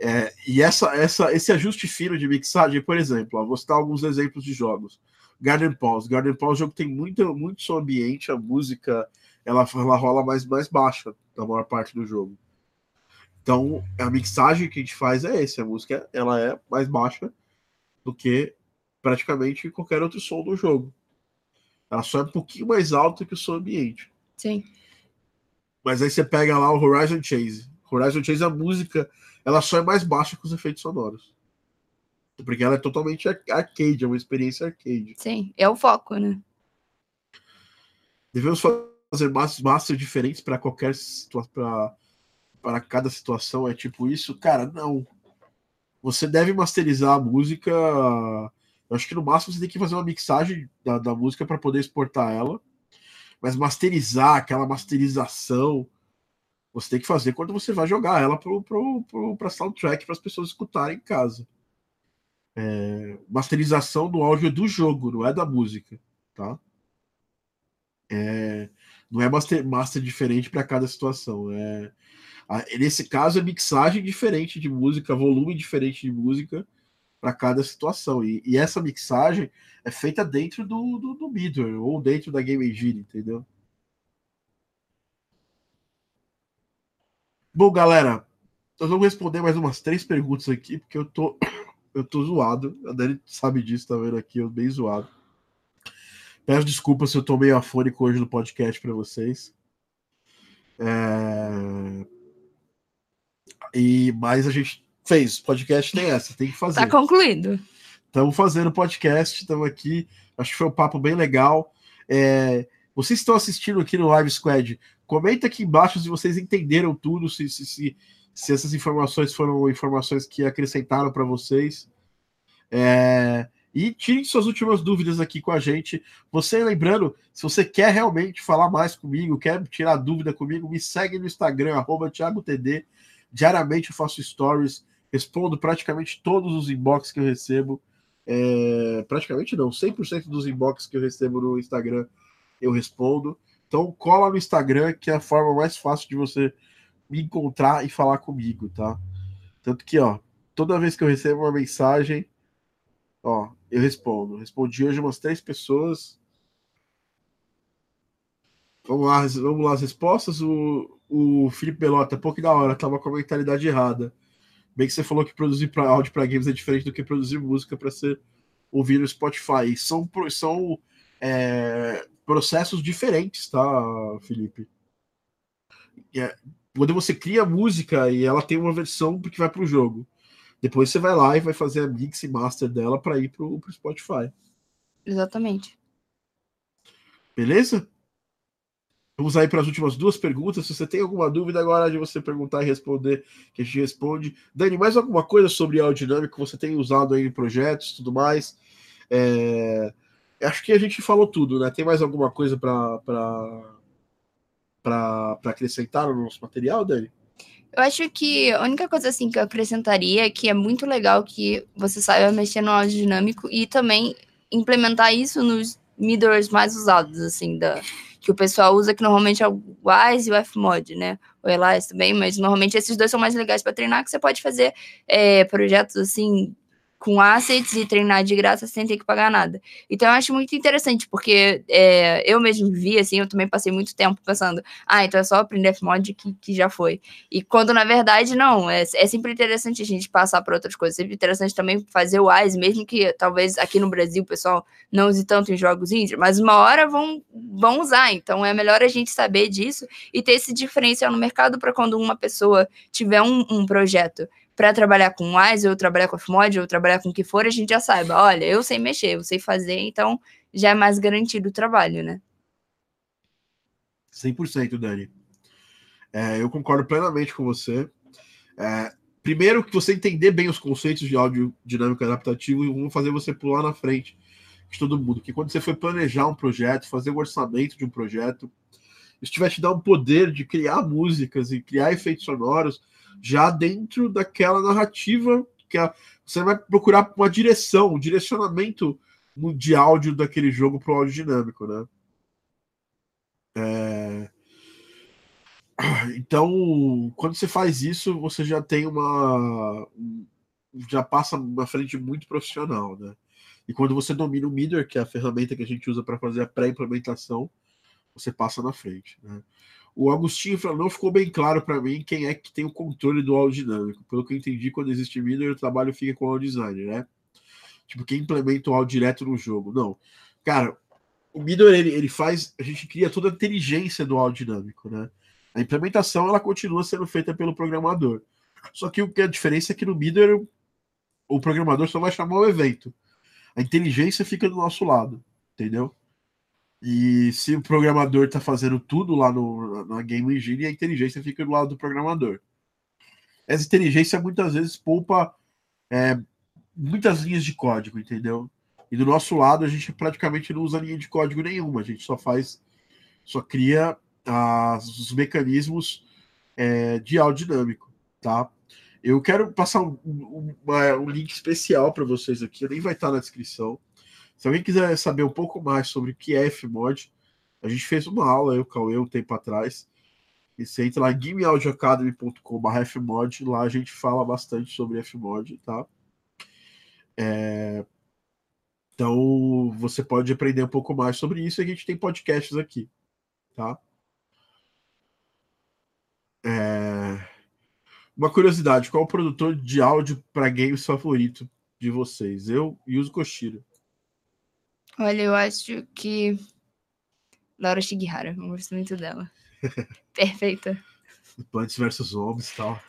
é, e essa, essa, esse ajuste fino de mixagem, por exemplo, ó, vou citar alguns exemplos de jogos. Garden Pause. Garden Pause é um jogo que tem muito, muito som ambiente, a música ela, ela rola mais, mais baixa na maior parte do jogo. Então, a mixagem que a gente faz é esse, a música ela é mais baixa do que praticamente qualquer outro som do jogo. Ela só é um pouquinho mais alta que o som ambiente. Sim. Mas aí você pega lá o Horizon Chase. Horizon Chase, a música, ela só é mais baixa que os efeitos sonoros. Porque ela é totalmente arcade, é uma experiência arcade. Sim, é o foco, né? Devemos fazer masters diferentes para qualquer situação, para cada situação, é tipo isso? Cara, não. Você deve masterizar a música. Eu acho que no máximo você tem que fazer uma mixagem da, da música para poder exportar ela. Mas masterizar, aquela masterização, você tem que fazer quando você vai jogar ela para pro, pro, pro, soundtrack para as pessoas escutarem em casa é, masterização do áudio do jogo, não é da música, tá? É, não é master, master diferente para cada situação. É, nesse caso, é mixagem diferente de música, volume diferente de música para cada situação. E, e, essa mixagem é feita dentro do, do, do Midway ou dentro da Game Engine, entendeu? Bom, galera, nós vamos responder mais umas três perguntas aqui, porque eu tô [coughs] eu tô zoado. A Dani sabe disso, tá vendo aqui, eu bem zoado. Peço desculpas se eu tô meio afônico hoje no podcast para vocês. É... E mas a gente fez, podcast tem essa, tem que fazer. Tá concluído. Estamos fazendo podcast, estamos aqui. Acho que foi um papo bem legal. É... Vocês estão assistindo aqui no Live Squad, comenta aqui embaixo se vocês entenderam tudo, se, se, se se essas informações foram informações que acrescentaram para vocês. É, e tirem suas últimas dúvidas aqui com a gente. Você lembrando, se você quer realmente falar mais comigo, quer tirar dúvida comigo, me segue no Instagram, ThiagoTD. Diariamente eu faço stories, respondo praticamente todos os inbox que eu recebo. É, praticamente não, 100% dos inbox que eu recebo no Instagram eu respondo. Então cola no Instagram, que é a forma mais fácil de você me encontrar e falar comigo, tá? Tanto que, ó, toda vez que eu recebo uma mensagem, ó, eu respondo. Respondi hoje umas três pessoas. Vamos lá, vamos lá as respostas. O, o Felipe Belota, pouco da hora, tava com a mentalidade errada. Bem que você falou que produzir pra, áudio para games é diferente do que produzir música para ser ouvir no Spotify. São, são é, processos diferentes, tá, Felipe? É, quando você cria música e ela tem uma versão que vai para o jogo. Depois você vai lá e vai fazer a mix e master dela para ir para o Spotify. Exatamente. Beleza? Vamos aí para as últimas duas perguntas. Se você tem alguma dúvida agora de você perguntar e responder, que a gente responde. Dani, mais alguma coisa sobre aerodinâmica que você tem usado aí em projetos tudo mais? É... Acho que a gente falou tudo, né? Tem mais alguma coisa para acrescentar no nosso material, Dani? Eu acho que a única coisa assim que eu acrescentaria é que é muito legal que você saiba mexer no áudio dinâmico e também implementar isso nos middles mais usados, assim, da, que o pessoal usa, que normalmente é o Wise e o Fmod, né? O Elias também, mas normalmente esses dois são mais legais para treinar, que você pode fazer é, projetos assim com assets e treinar de graça sem ter que pagar nada. Então eu acho muito interessante, porque é, eu mesmo vi, assim, eu também passei muito tempo pensando, ah, então é só aprender Fmod que, que já foi. E quando na verdade não, é, é sempre interessante a gente passar para outras coisas, é sempre interessante também fazer o Wise, mesmo que talvez aqui no Brasil o pessoal não use tanto em jogos indie, mas uma hora vão, vão usar, então é melhor a gente saber disso e ter esse diferencial no mercado para quando uma pessoa tiver um, um projeto para trabalhar com Wise, ou trabalhar com Fmod, ou trabalhar com o que for, a gente já saiba, olha, eu sei mexer, eu sei fazer, então já é mais garantido o trabalho, né? 100%, Dani. É, eu concordo plenamente com você. É, primeiro, que você entender bem os conceitos de áudio dinâmico adaptativo e vão fazer você pular na frente de todo mundo. Que quando você for planejar um projeto, fazer o um orçamento de um projeto, isso vai te dar um poder de criar músicas e criar efeitos sonoros já dentro daquela narrativa que você vai procurar uma direção, um direcionamento de áudio daquele jogo para o áudio dinâmico, né? É... Então, quando você faz isso, você já tem uma. já passa uma frente muito profissional, né? E quando você domina o Middle, que é a ferramenta que a gente usa para fazer a pré-implementação, você passa na frente. Né? O Agostinho falou, não ficou bem claro para mim quem é que tem o controle do áudio dinâmico. Pelo que eu entendi, quando existe Middle, o trabalho fica com o áudio designer, né? Tipo, quem implementa o áudio direto no jogo. Não. Cara, o Middle, ele, ele faz. A gente cria toda a inteligência do áudio dinâmico, né? A implementação ela continua sendo feita pelo programador. Só que o que a diferença é que no Middle o programador só vai chamar o evento. A inteligência fica do nosso lado, entendeu? E se o programador está fazendo tudo lá no, na Game Engine, a inteligência fica do lado do programador. Essa inteligência muitas vezes poupa é, muitas linhas de código, entendeu? E do nosso lado a gente praticamente não usa linha de código nenhuma, a gente só faz, só cria as, os mecanismos é, de áudio dinâmico, tá? Eu quero passar um, um, um link especial para vocês aqui, nem vai estar na descrição. Se alguém quiser saber um pouco mais sobre o que é Fmod, a gente fez uma aula, eu, Cauê, um tempo atrás. E você entra lá em gameaudioacademy.com.br Fmod, lá a gente fala bastante sobre Fmod, tá? É... Então você pode aprender um pouco mais sobre isso. E a gente tem podcasts aqui, tá? É... Uma curiosidade: qual o produtor de áudio para games favorito de vocês? Eu e o Koshiro. Olha, eu acho que Laura Shigihara, eu gosto muito dela. [laughs] Perfeita. Plants vs Zombies e tal.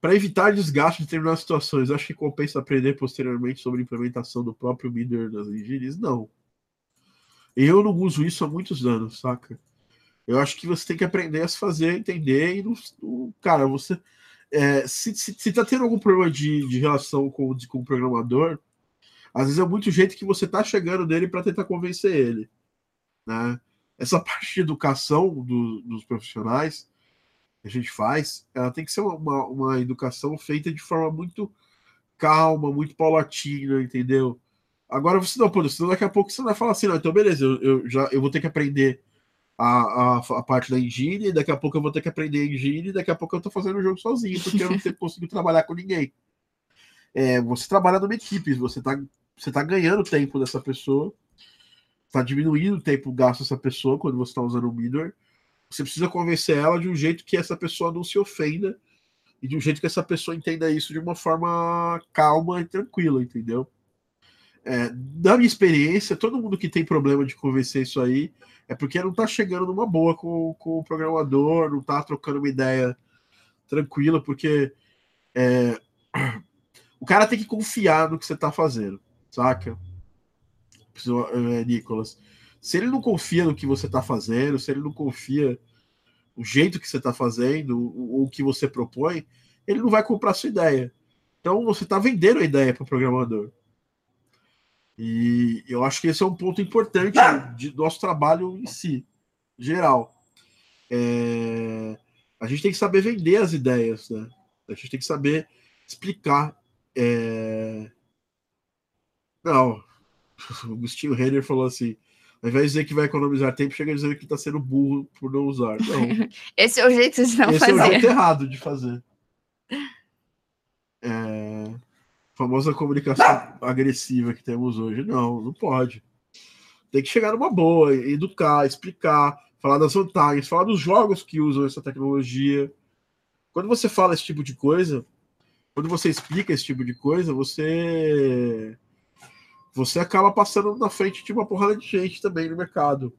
Para evitar desgaste de determinadas situações, acho que compensa aprender posteriormente sobre a implementação do próprio Middle das engines? Não. Eu não uso isso há muitos anos, saca? Eu acho que você tem que aprender a se fazer, entender, e não, não cara, você. É, se, se, se tá tendo algum problema de, de relação com, de, com o programador, às vezes é muito jeito que você tá chegando nele para tentar convencer ele. Né? Essa [laughs] parte de educação do, dos profissionais que a gente faz, ela tem que ser uma, uma educação feita de forma muito calma, muito paulatina, entendeu? Agora você não pode, senão daqui a pouco você vai falar assim, não, então beleza, eu, eu já eu vou ter que aprender a, a, a, parte da engine, daqui a pouco eu vou ter que aprender a engine, daqui a pouco eu tô fazendo o jogo sozinho, porque eu não [laughs] conseguido trabalhar com ninguém. É, você trabalha numa equipe, você tá, você tá ganhando tempo dessa pessoa, tá diminuindo o tempo gasto dessa pessoa quando você está usando o middleware, você precisa convencer ela de um jeito que essa pessoa não se ofenda e de um jeito que essa pessoa entenda isso de uma forma calma e tranquila, entendeu? É, da minha experiência, todo mundo que tem problema de convencer isso aí é porque não tá chegando numa boa com, com o programador, não tá trocando uma ideia tranquila, porque é, [clears throat] o cara tem que confiar no que você tá fazendo, saca? É, Nicolas. Se ele não confia no que você está fazendo, se ele não confia no jeito que você está fazendo, ou o que você propõe, ele não vai comprar sua ideia. Então você está vendendo a ideia para o programador. E eu acho que esse é um ponto importante de nosso trabalho em si, geral. É... A gente tem que saber vender as ideias, né? A gente tem que saber explicar. É... Não, [laughs] o Agostinho Renner falou assim: ao invés de dizer que vai economizar tempo, chega dizer que está sendo burro por não usar. Não. [laughs] Esse é o jeito de não Esse fazer. Esse é o jeito errado de fazer. É... Famosa comunicação agressiva que temos hoje. Não, não pode. Tem que chegar numa boa, educar, explicar, falar das vantagens, falar dos jogos que usam essa tecnologia. Quando você fala esse tipo de coisa, quando você explica esse tipo de coisa, você você acaba passando na frente de uma porrada de gente também no mercado.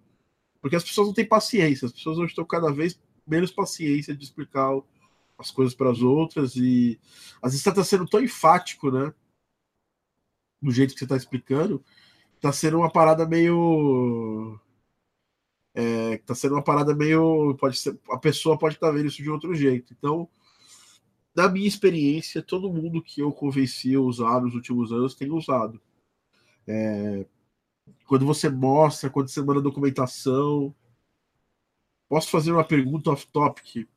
Porque as pessoas não têm paciência, as pessoas hoje estão cada vez menos paciência de explicar as coisas para as outras e às vezes está sendo tão enfático, né? No jeito que você está explicando, está sendo uma parada meio. É, tá sendo uma parada meio. Pode ser, a pessoa pode estar tá vendo isso de outro jeito. Então, na minha experiência, todo mundo que eu convenci a usar nos últimos anos tem usado. É, quando você mostra, quando você manda documentação. Posso fazer uma pergunta off-topic?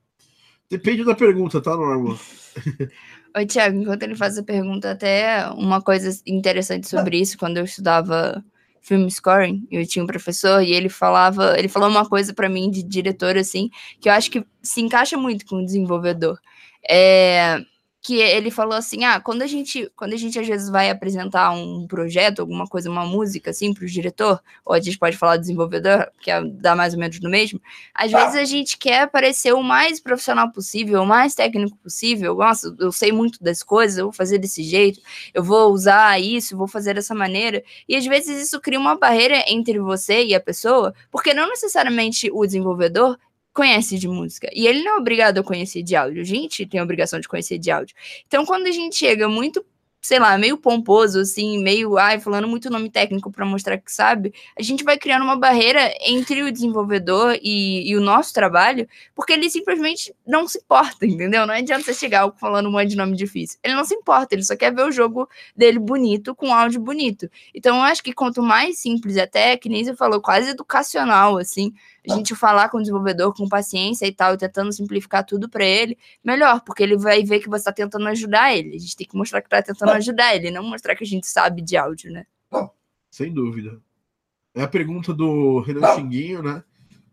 Depende da pergunta, tá, Norma? [laughs] Oi, Tiago, enquanto ele faz a pergunta, até uma coisa interessante sobre isso, quando eu estudava film scoring, eu tinha um professor e ele falava, ele falou uma coisa para mim de diretor assim, que eu acho que se encaixa muito com o desenvolvedor. É, que ele falou assim: ah, quando a gente, quando a gente às vezes vai apresentar um projeto, alguma coisa, uma música, assim, para o diretor, ou a gente pode falar desenvolvedor, que é, dá mais ou menos no mesmo, às vezes a gente quer parecer o mais profissional possível, o mais técnico possível. Nossa, eu sei muito das coisas, eu vou fazer desse jeito, eu vou usar isso, vou fazer dessa maneira. E às vezes isso cria uma barreira entre você e a pessoa, porque não necessariamente o desenvolvedor conhece de música. E ele não é obrigado a conhecer de áudio. A gente tem a obrigação de conhecer de áudio. Então, quando a gente chega muito sei lá, meio pomposo, assim, meio, ai, falando muito nome técnico para mostrar que sabe, a gente vai criando uma barreira entre o desenvolvedor e, e, o nosso trabalho, porque ele simplesmente não se importa, entendeu? Não adianta você chegar falando um monte de nome difícil. Ele não se importa, ele só quer ver o jogo dele bonito, com áudio bonito. Então, eu acho que quanto mais simples, até, que nem você falou, quase educacional, assim, a gente falar com o desenvolvedor com paciência e tal, tentando simplificar tudo para ele, melhor, porque ele vai ver que você está tentando ajudar ele. A gente tem que mostrar que está tentando ajudar ele, não mostrar que a gente sabe de áudio, né? Sem dúvida. É a pergunta do Renan Xinguinho, né?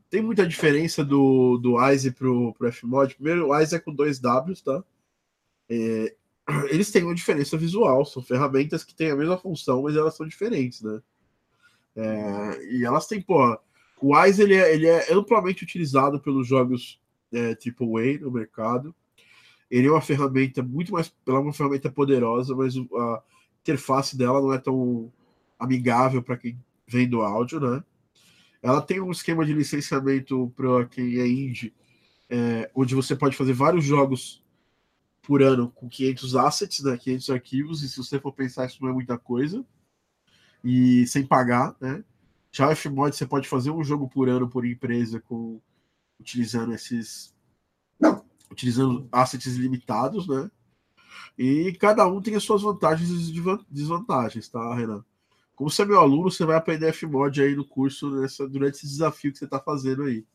Tem muita diferença do, do Wise pro, pro Fmod. Primeiro, o Wise é com dois Ws, tá? É, [clears throat] eles têm uma diferença visual, são ferramentas que têm a mesma função, mas elas são diferentes, né? É, e elas têm, pô, o Wise ele é, ele é amplamente utilizado pelos jogos é, AAA no mercado. Ele é uma ferramenta muito mais. Ela é uma ferramenta poderosa, mas a interface dela não é tão amigável para quem vem do áudio, né? Ela tem um esquema de licenciamento para quem é indie, é, onde você pode fazer vários jogos por ano com 500 assets, né, 500 arquivos, e se você for pensar, isso não é muita coisa, e sem pagar, né? Fmod você pode fazer um jogo por ano por empresa com utilizando esses utilizando assets limitados, né? E cada um tem as suas vantagens e desvantagens, tá, Renan? Como você é meu aluno, você vai aprender Fmod aí no curso nessa, durante esse desafio que você está fazendo aí.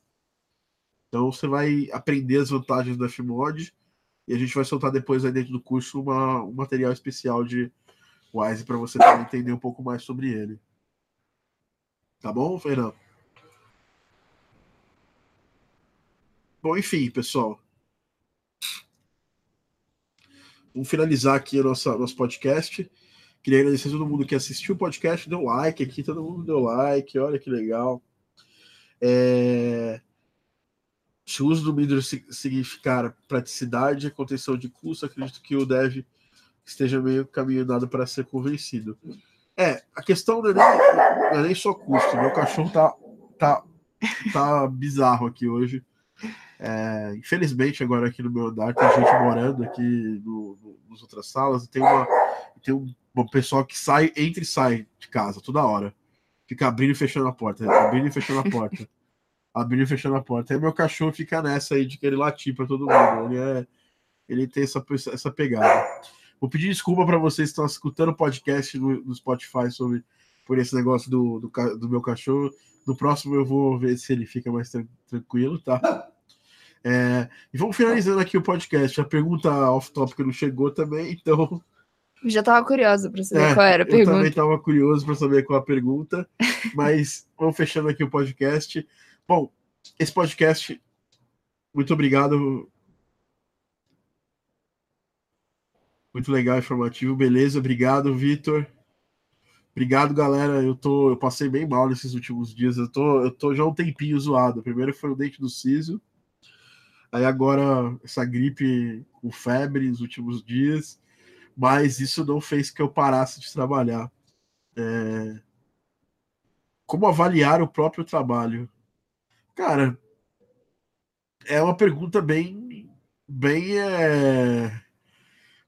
Então você vai aprender as vantagens do Fmod e a gente vai soltar depois aí dentro do curso uma, um material especial de Wise para você entender um pouco mais sobre ele. Tá bom, Fernando? Bom, enfim, pessoal. Vamos finalizar aqui o nosso, nosso podcast. Queria agradecer a todo mundo que assistiu o podcast, deu like aqui, todo mundo deu like, olha que legal. É... Se o uso do Midro significar praticidade e contenção de custo, acredito que o dev esteja meio caminhado para ser convencido. É, a questão não é nem, não é nem só custo. Meu cachorro tá, tá, tá bizarro aqui hoje. É, infelizmente, agora aqui no meu andar tem gente morando aqui no, no, nas outras salas. E tem, uma, tem um, um pessoal que sai, entra e sai de casa toda hora. Fica abrindo e fechando a porta, abrindo e fechando a porta. [laughs] abrindo e fechando a porta. Aí meu cachorro fica nessa aí de querer latir para todo mundo. Ele, é, ele tem essa, essa pegada. Vou pedir desculpa para vocês que estão escutando o podcast no, no, Spotify sobre por esse negócio do, do, do, meu cachorro. No próximo eu vou ver se ele fica mais tranquilo, tá? [laughs] É, e vamos finalizando aqui o podcast. A pergunta off-topic não chegou também, então. Eu já estava curiosa para saber é, qual era a pergunta. Eu também estava curioso para saber qual a pergunta, [laughs] mas vamos fechando aqui o podcast. Bom, esse podcast, muito obrigado Muito legal, informativo, beleza? Obrigado, Vitor. Obrigado, galera. Eu tô, eu passei bem mal nesses últimos dias. Eu tô, eu tô já um tempinho zoado. Primeiro foi o dente do siso. Aí agora essa gripe com febre nos últimos dias. Mas isso não fez que eu parasse de trabalhar. É... Como avaliar o próprio trabalho? Cara, é uma pergunta bem, bem é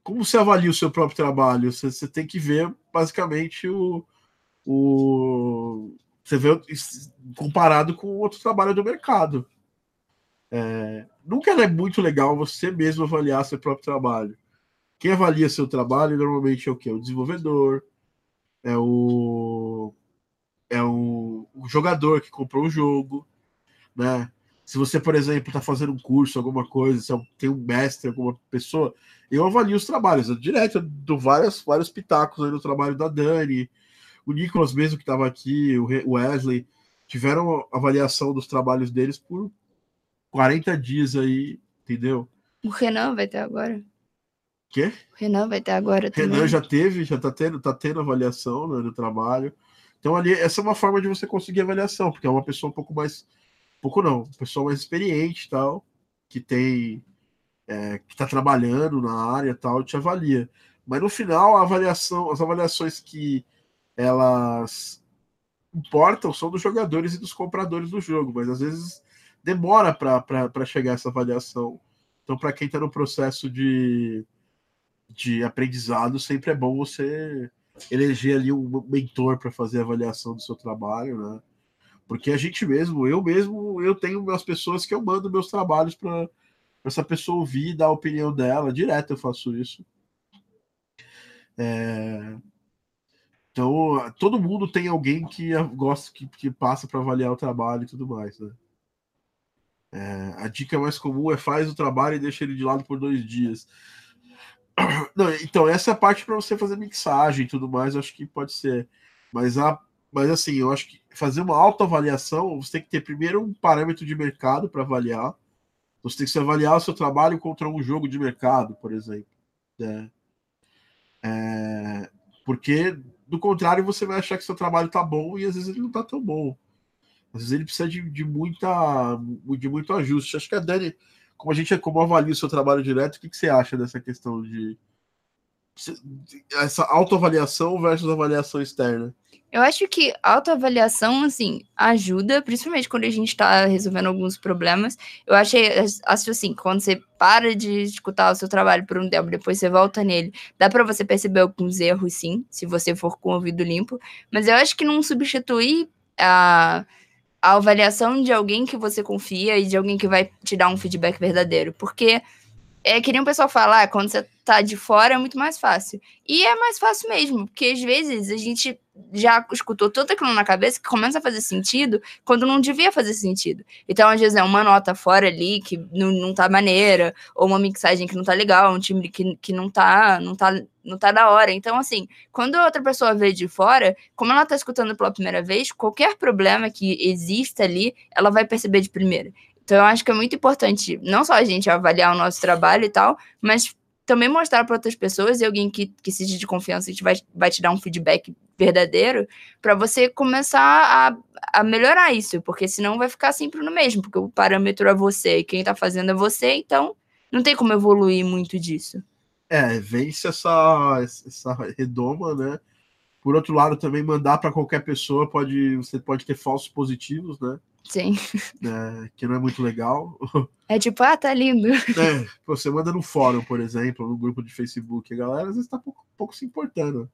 como você avalia o seu próprio trabalho? Você, você tem que ver basicamente o, o você vê comparado com outro trabalho do mercado. É, nunca é muito legal você mesmo avaliar seu próprio trabalho. Quem avalia seu trabalho normalmente é o que? O desenvolvedor, é o é o, o jogador que comprou o jogo, né? Se você, por exemplo, está fazendo um curso, alguma coisa, se tem um mestre, alguma pessoa, eu avalio os trabalhos. Eu direto, eu dou vários, vários pitacos aí no trabalho da Dani, o Nicolas mesmo que estava aqui, o Wesley, tiveram avaliação dos trabalhos deles por 40 dias aí, entendeu? O Renan vai ter agora. Quê? O Renan vai ter agora também. Renan já teve, já tá tendo, tá tendo avaliação né, no trabalho. Então ali, essa é uma forma de você conseguir avaliação, porque é uma pessoa um pouco mais, pouco não, uma pessoa mais experiente tal, que tem, é, que tá trabalhando na área tal, te avalia. Mas no final, a avaliação, as avaliações que elas importam são dos jogadores e dos compradores do jogo, mas às vezes demora para chegar essa avaliação. Então, para quem está no processo de, de aprendizado, sempre é bom você eleger ali um mentor para fazer a avaliação do seu trabalho, né? Porque a gente mesmo, eu mesmo, eu tenho minhas pessoas que eu mando meus trabalhos para essa pessoa ouvir dar a opinião dela. Direto eu faço isso. É, então, todo mundo tem alguém que gosta, que, que passa para avaliar o trabalho e tudo mais, né? É, a dica mais comum é faz o trabalho e deixa ele de lado por dois dias. Não, então, essa é a parte para você fazer mixagem e tudo mais, acho que pode ser. Mas, a, mas assim, eu acho que fazer uma autoavaliação, você tem que ter primeiro um parâmetro de mercado para avaliar. Você tem que avaliar o seu trabalho contra um jogo de mercado, por exemplo. Né? É, porque do contrário, você vai achar que seu trabalho tá bom e às vezes ele não tá tão bom. Às vezes ele precisa de, de, muita, de muito ajuste. Acho que a Dani, como a gente como avalia o seu trabalho direto, o que, que você acha dessa questão de essa autoavaliação versus avaliação externa? Eu acho que autoavaliação, assim, ajuda, principalmente quando a gente está resolvendo alguns problemas. Eu achei, acho assim, quando você para de escutar o seu trabalho por um tempo, depois você volta nele, dá para você perceber alguns erros, sim, se você for com o ouvido limpo. Mas eu acho que não substituir a, a avaliação de alguém que você confia e de alguém que vai te dar um feedback verdadeiro. Porque é que nem o pessoal fala, ah, quando você tá de fora é muito mais fácil. E é mais fácil mesmo, porque às vezes a gente já escutou tanto aquilo na cabeça que começa a fazer sentido quando não devia fazer sentido. Então, às vezes, é uma nota fora ali que não, não tá maneira, ou uma mixagem que não tá legal, um timbre que, que não tá, não tá, não tá da hora. Então, assim, quando a outra pessoa vê de fora, como ela tá escutando pela primeira vez, qualquer problema que exista ali, ela vai perceber de primeira. Então, eu acho que é muito importante não só a gente avaliar o nosso trabalho e tal, mas também mostrar para outras pessoas e alguém que, que seja de confiança e vai, vai te dar um feedback verdadeiro para você começar a, a melhorar isso, porque senão vai ficar sempre no mesmo, porque o parâmetro é você e quem está fazendo é você, então não tem como evoluir muito disso. É, vence essa, essa redoma, né? Por outro lado, também mandar para qualquer pessoa pode você pode ter falsos positivos, né? Sim. [laughs] É, que não é muito legal. [laughs] É tipo, ah, tá lindo. É, você manda no fórum, por exemplo, no grupo de Facebook, a galera às vezes tá pouco, pouco se importando.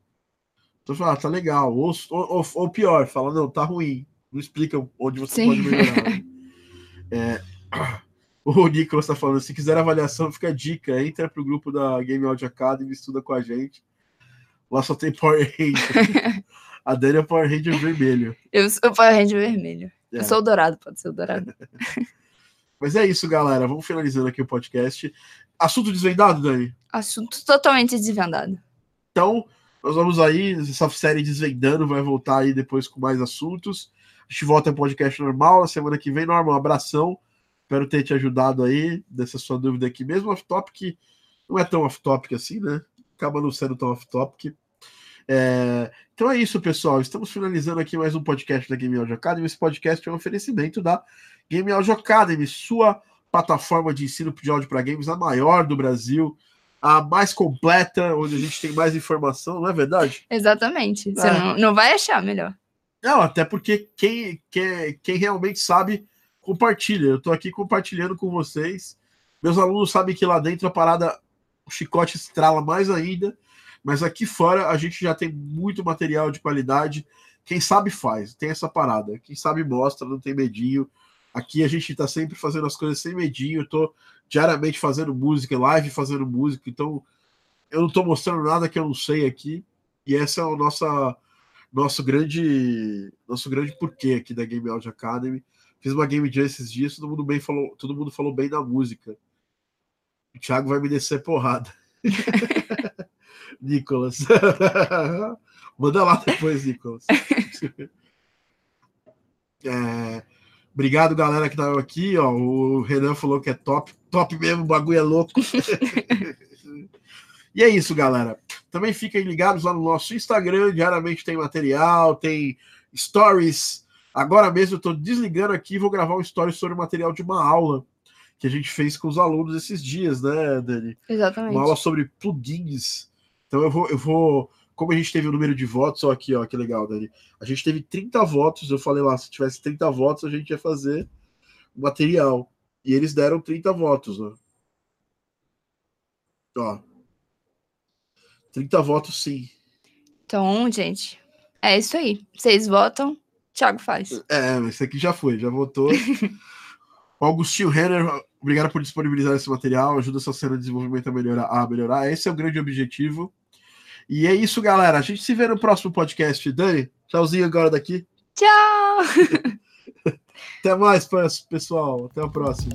Então fala, ah, tá legal. Ou, ou, ou, pior, fala, não, tá ruim. Não explica onde você Sim. pode melhorar. [laughs] é, [clears throat] o Nicolas tá falando, se quiser avaliação, fica a dica. Entra pro grupo da Game Audio Academy, estuda com a gente. Lá só tem Power Ranger. a Dani é Power Ranger vermelho. Eu sou Power Ranger vermelho. É. Eu sou o dourado, pode ser o dourado. [laughs] Mas é isso, galera. Vamos finalizando aqui o podcast. Assunto desvendado, Dani? Assunto totalmente desvendado. Então, nós vamos aí, essa série Desvendando vai voltar aí depois com mais assuntos. A gente volta em podcast normal. Na semana que vem, Norma, um abração. Espero ter te ajudado aí dessa sua dúvida aqui. Mesmo off-topic, não é tão off-topic assim, né? Acaba não sendo tão off-topic. É, então é isso, pessoal. Estamos finalizando aqui mais um podcast da Game Audio Academy. Esse podcast é um oferecimento da Game Audio Academy, sua plataforma de ensino de áudio para games, a maior do Brasil, a mais completa, onde a gente tem mais informação, não é verdade? Exatamente. Você é. não, não vai achar melhor. Não, até porque quem, quem, quem realmente sabe, compartilha. Eu estou aqui compartilhando com vocês. Meus alunos sabem que lá dentro a parada, o chicote estrala mais ainda. Mas aqui fora a gente já tem muito material de qualidade. Quem sabe faz, tem essa parada. Quem sabe mostra, não tem medinho. Aqui a gente está sempre fazendo as coisas sem medinho. Eu tô diariamente fazendo música, live fazendo música, então eu não estou mostrando nada que eu não sei aqui. E essa é o nosso, nosso grande nosso grande porquê aqui da Game Audio Academy Fiz uma game jam esses dias, todo mundo, bem falou, todo mundo falou bem da música. O Thiago vai me descer porrada. [laughs] Nicolas. [laughs] Manda lá depois, Nicolas. [laughs] É, obrigado, galera, que tava aqui. Ó, o Renan falou que é top. Top mesmo, o bagulho é louco. [laughs] e é isso, galera. Também fiquem ligados lá no nosso Instagram. Diariamente tem material, tem stories. Agora mesmo eu estou desligando aqui e vou gravar um story sobre o material de uma aula que a gente fez com os alunos esses dias, né, Dani? Exatamente. Uma aula sobre plugins. Então eu vou, eu vou como a gente teve o número de votos, ó, aqui, ó, que legal, Dani. A gente teve 30 votos, eu falei lá, se tivesse 30 votos, a gente ia fazer o material. E eles deram 30 votos, ó. Ó. 30 votos, sim. Então, gente, é isso aí. Vocês votam, Thiago faz. É, esse aqui já foi, já votou. [laughs] o Augustinho Renner, obrigado por disponibilizar esse material, ajuda essa cena de desenvolvimento a melhorar, a melhorar. Esse é o grande objetivo. E é isso, galera. A gente se vê no próximo podcast. Dani, tchauzinho agora daqui. Tchau! [laughs] Até mais, pessoal. Até a próxima.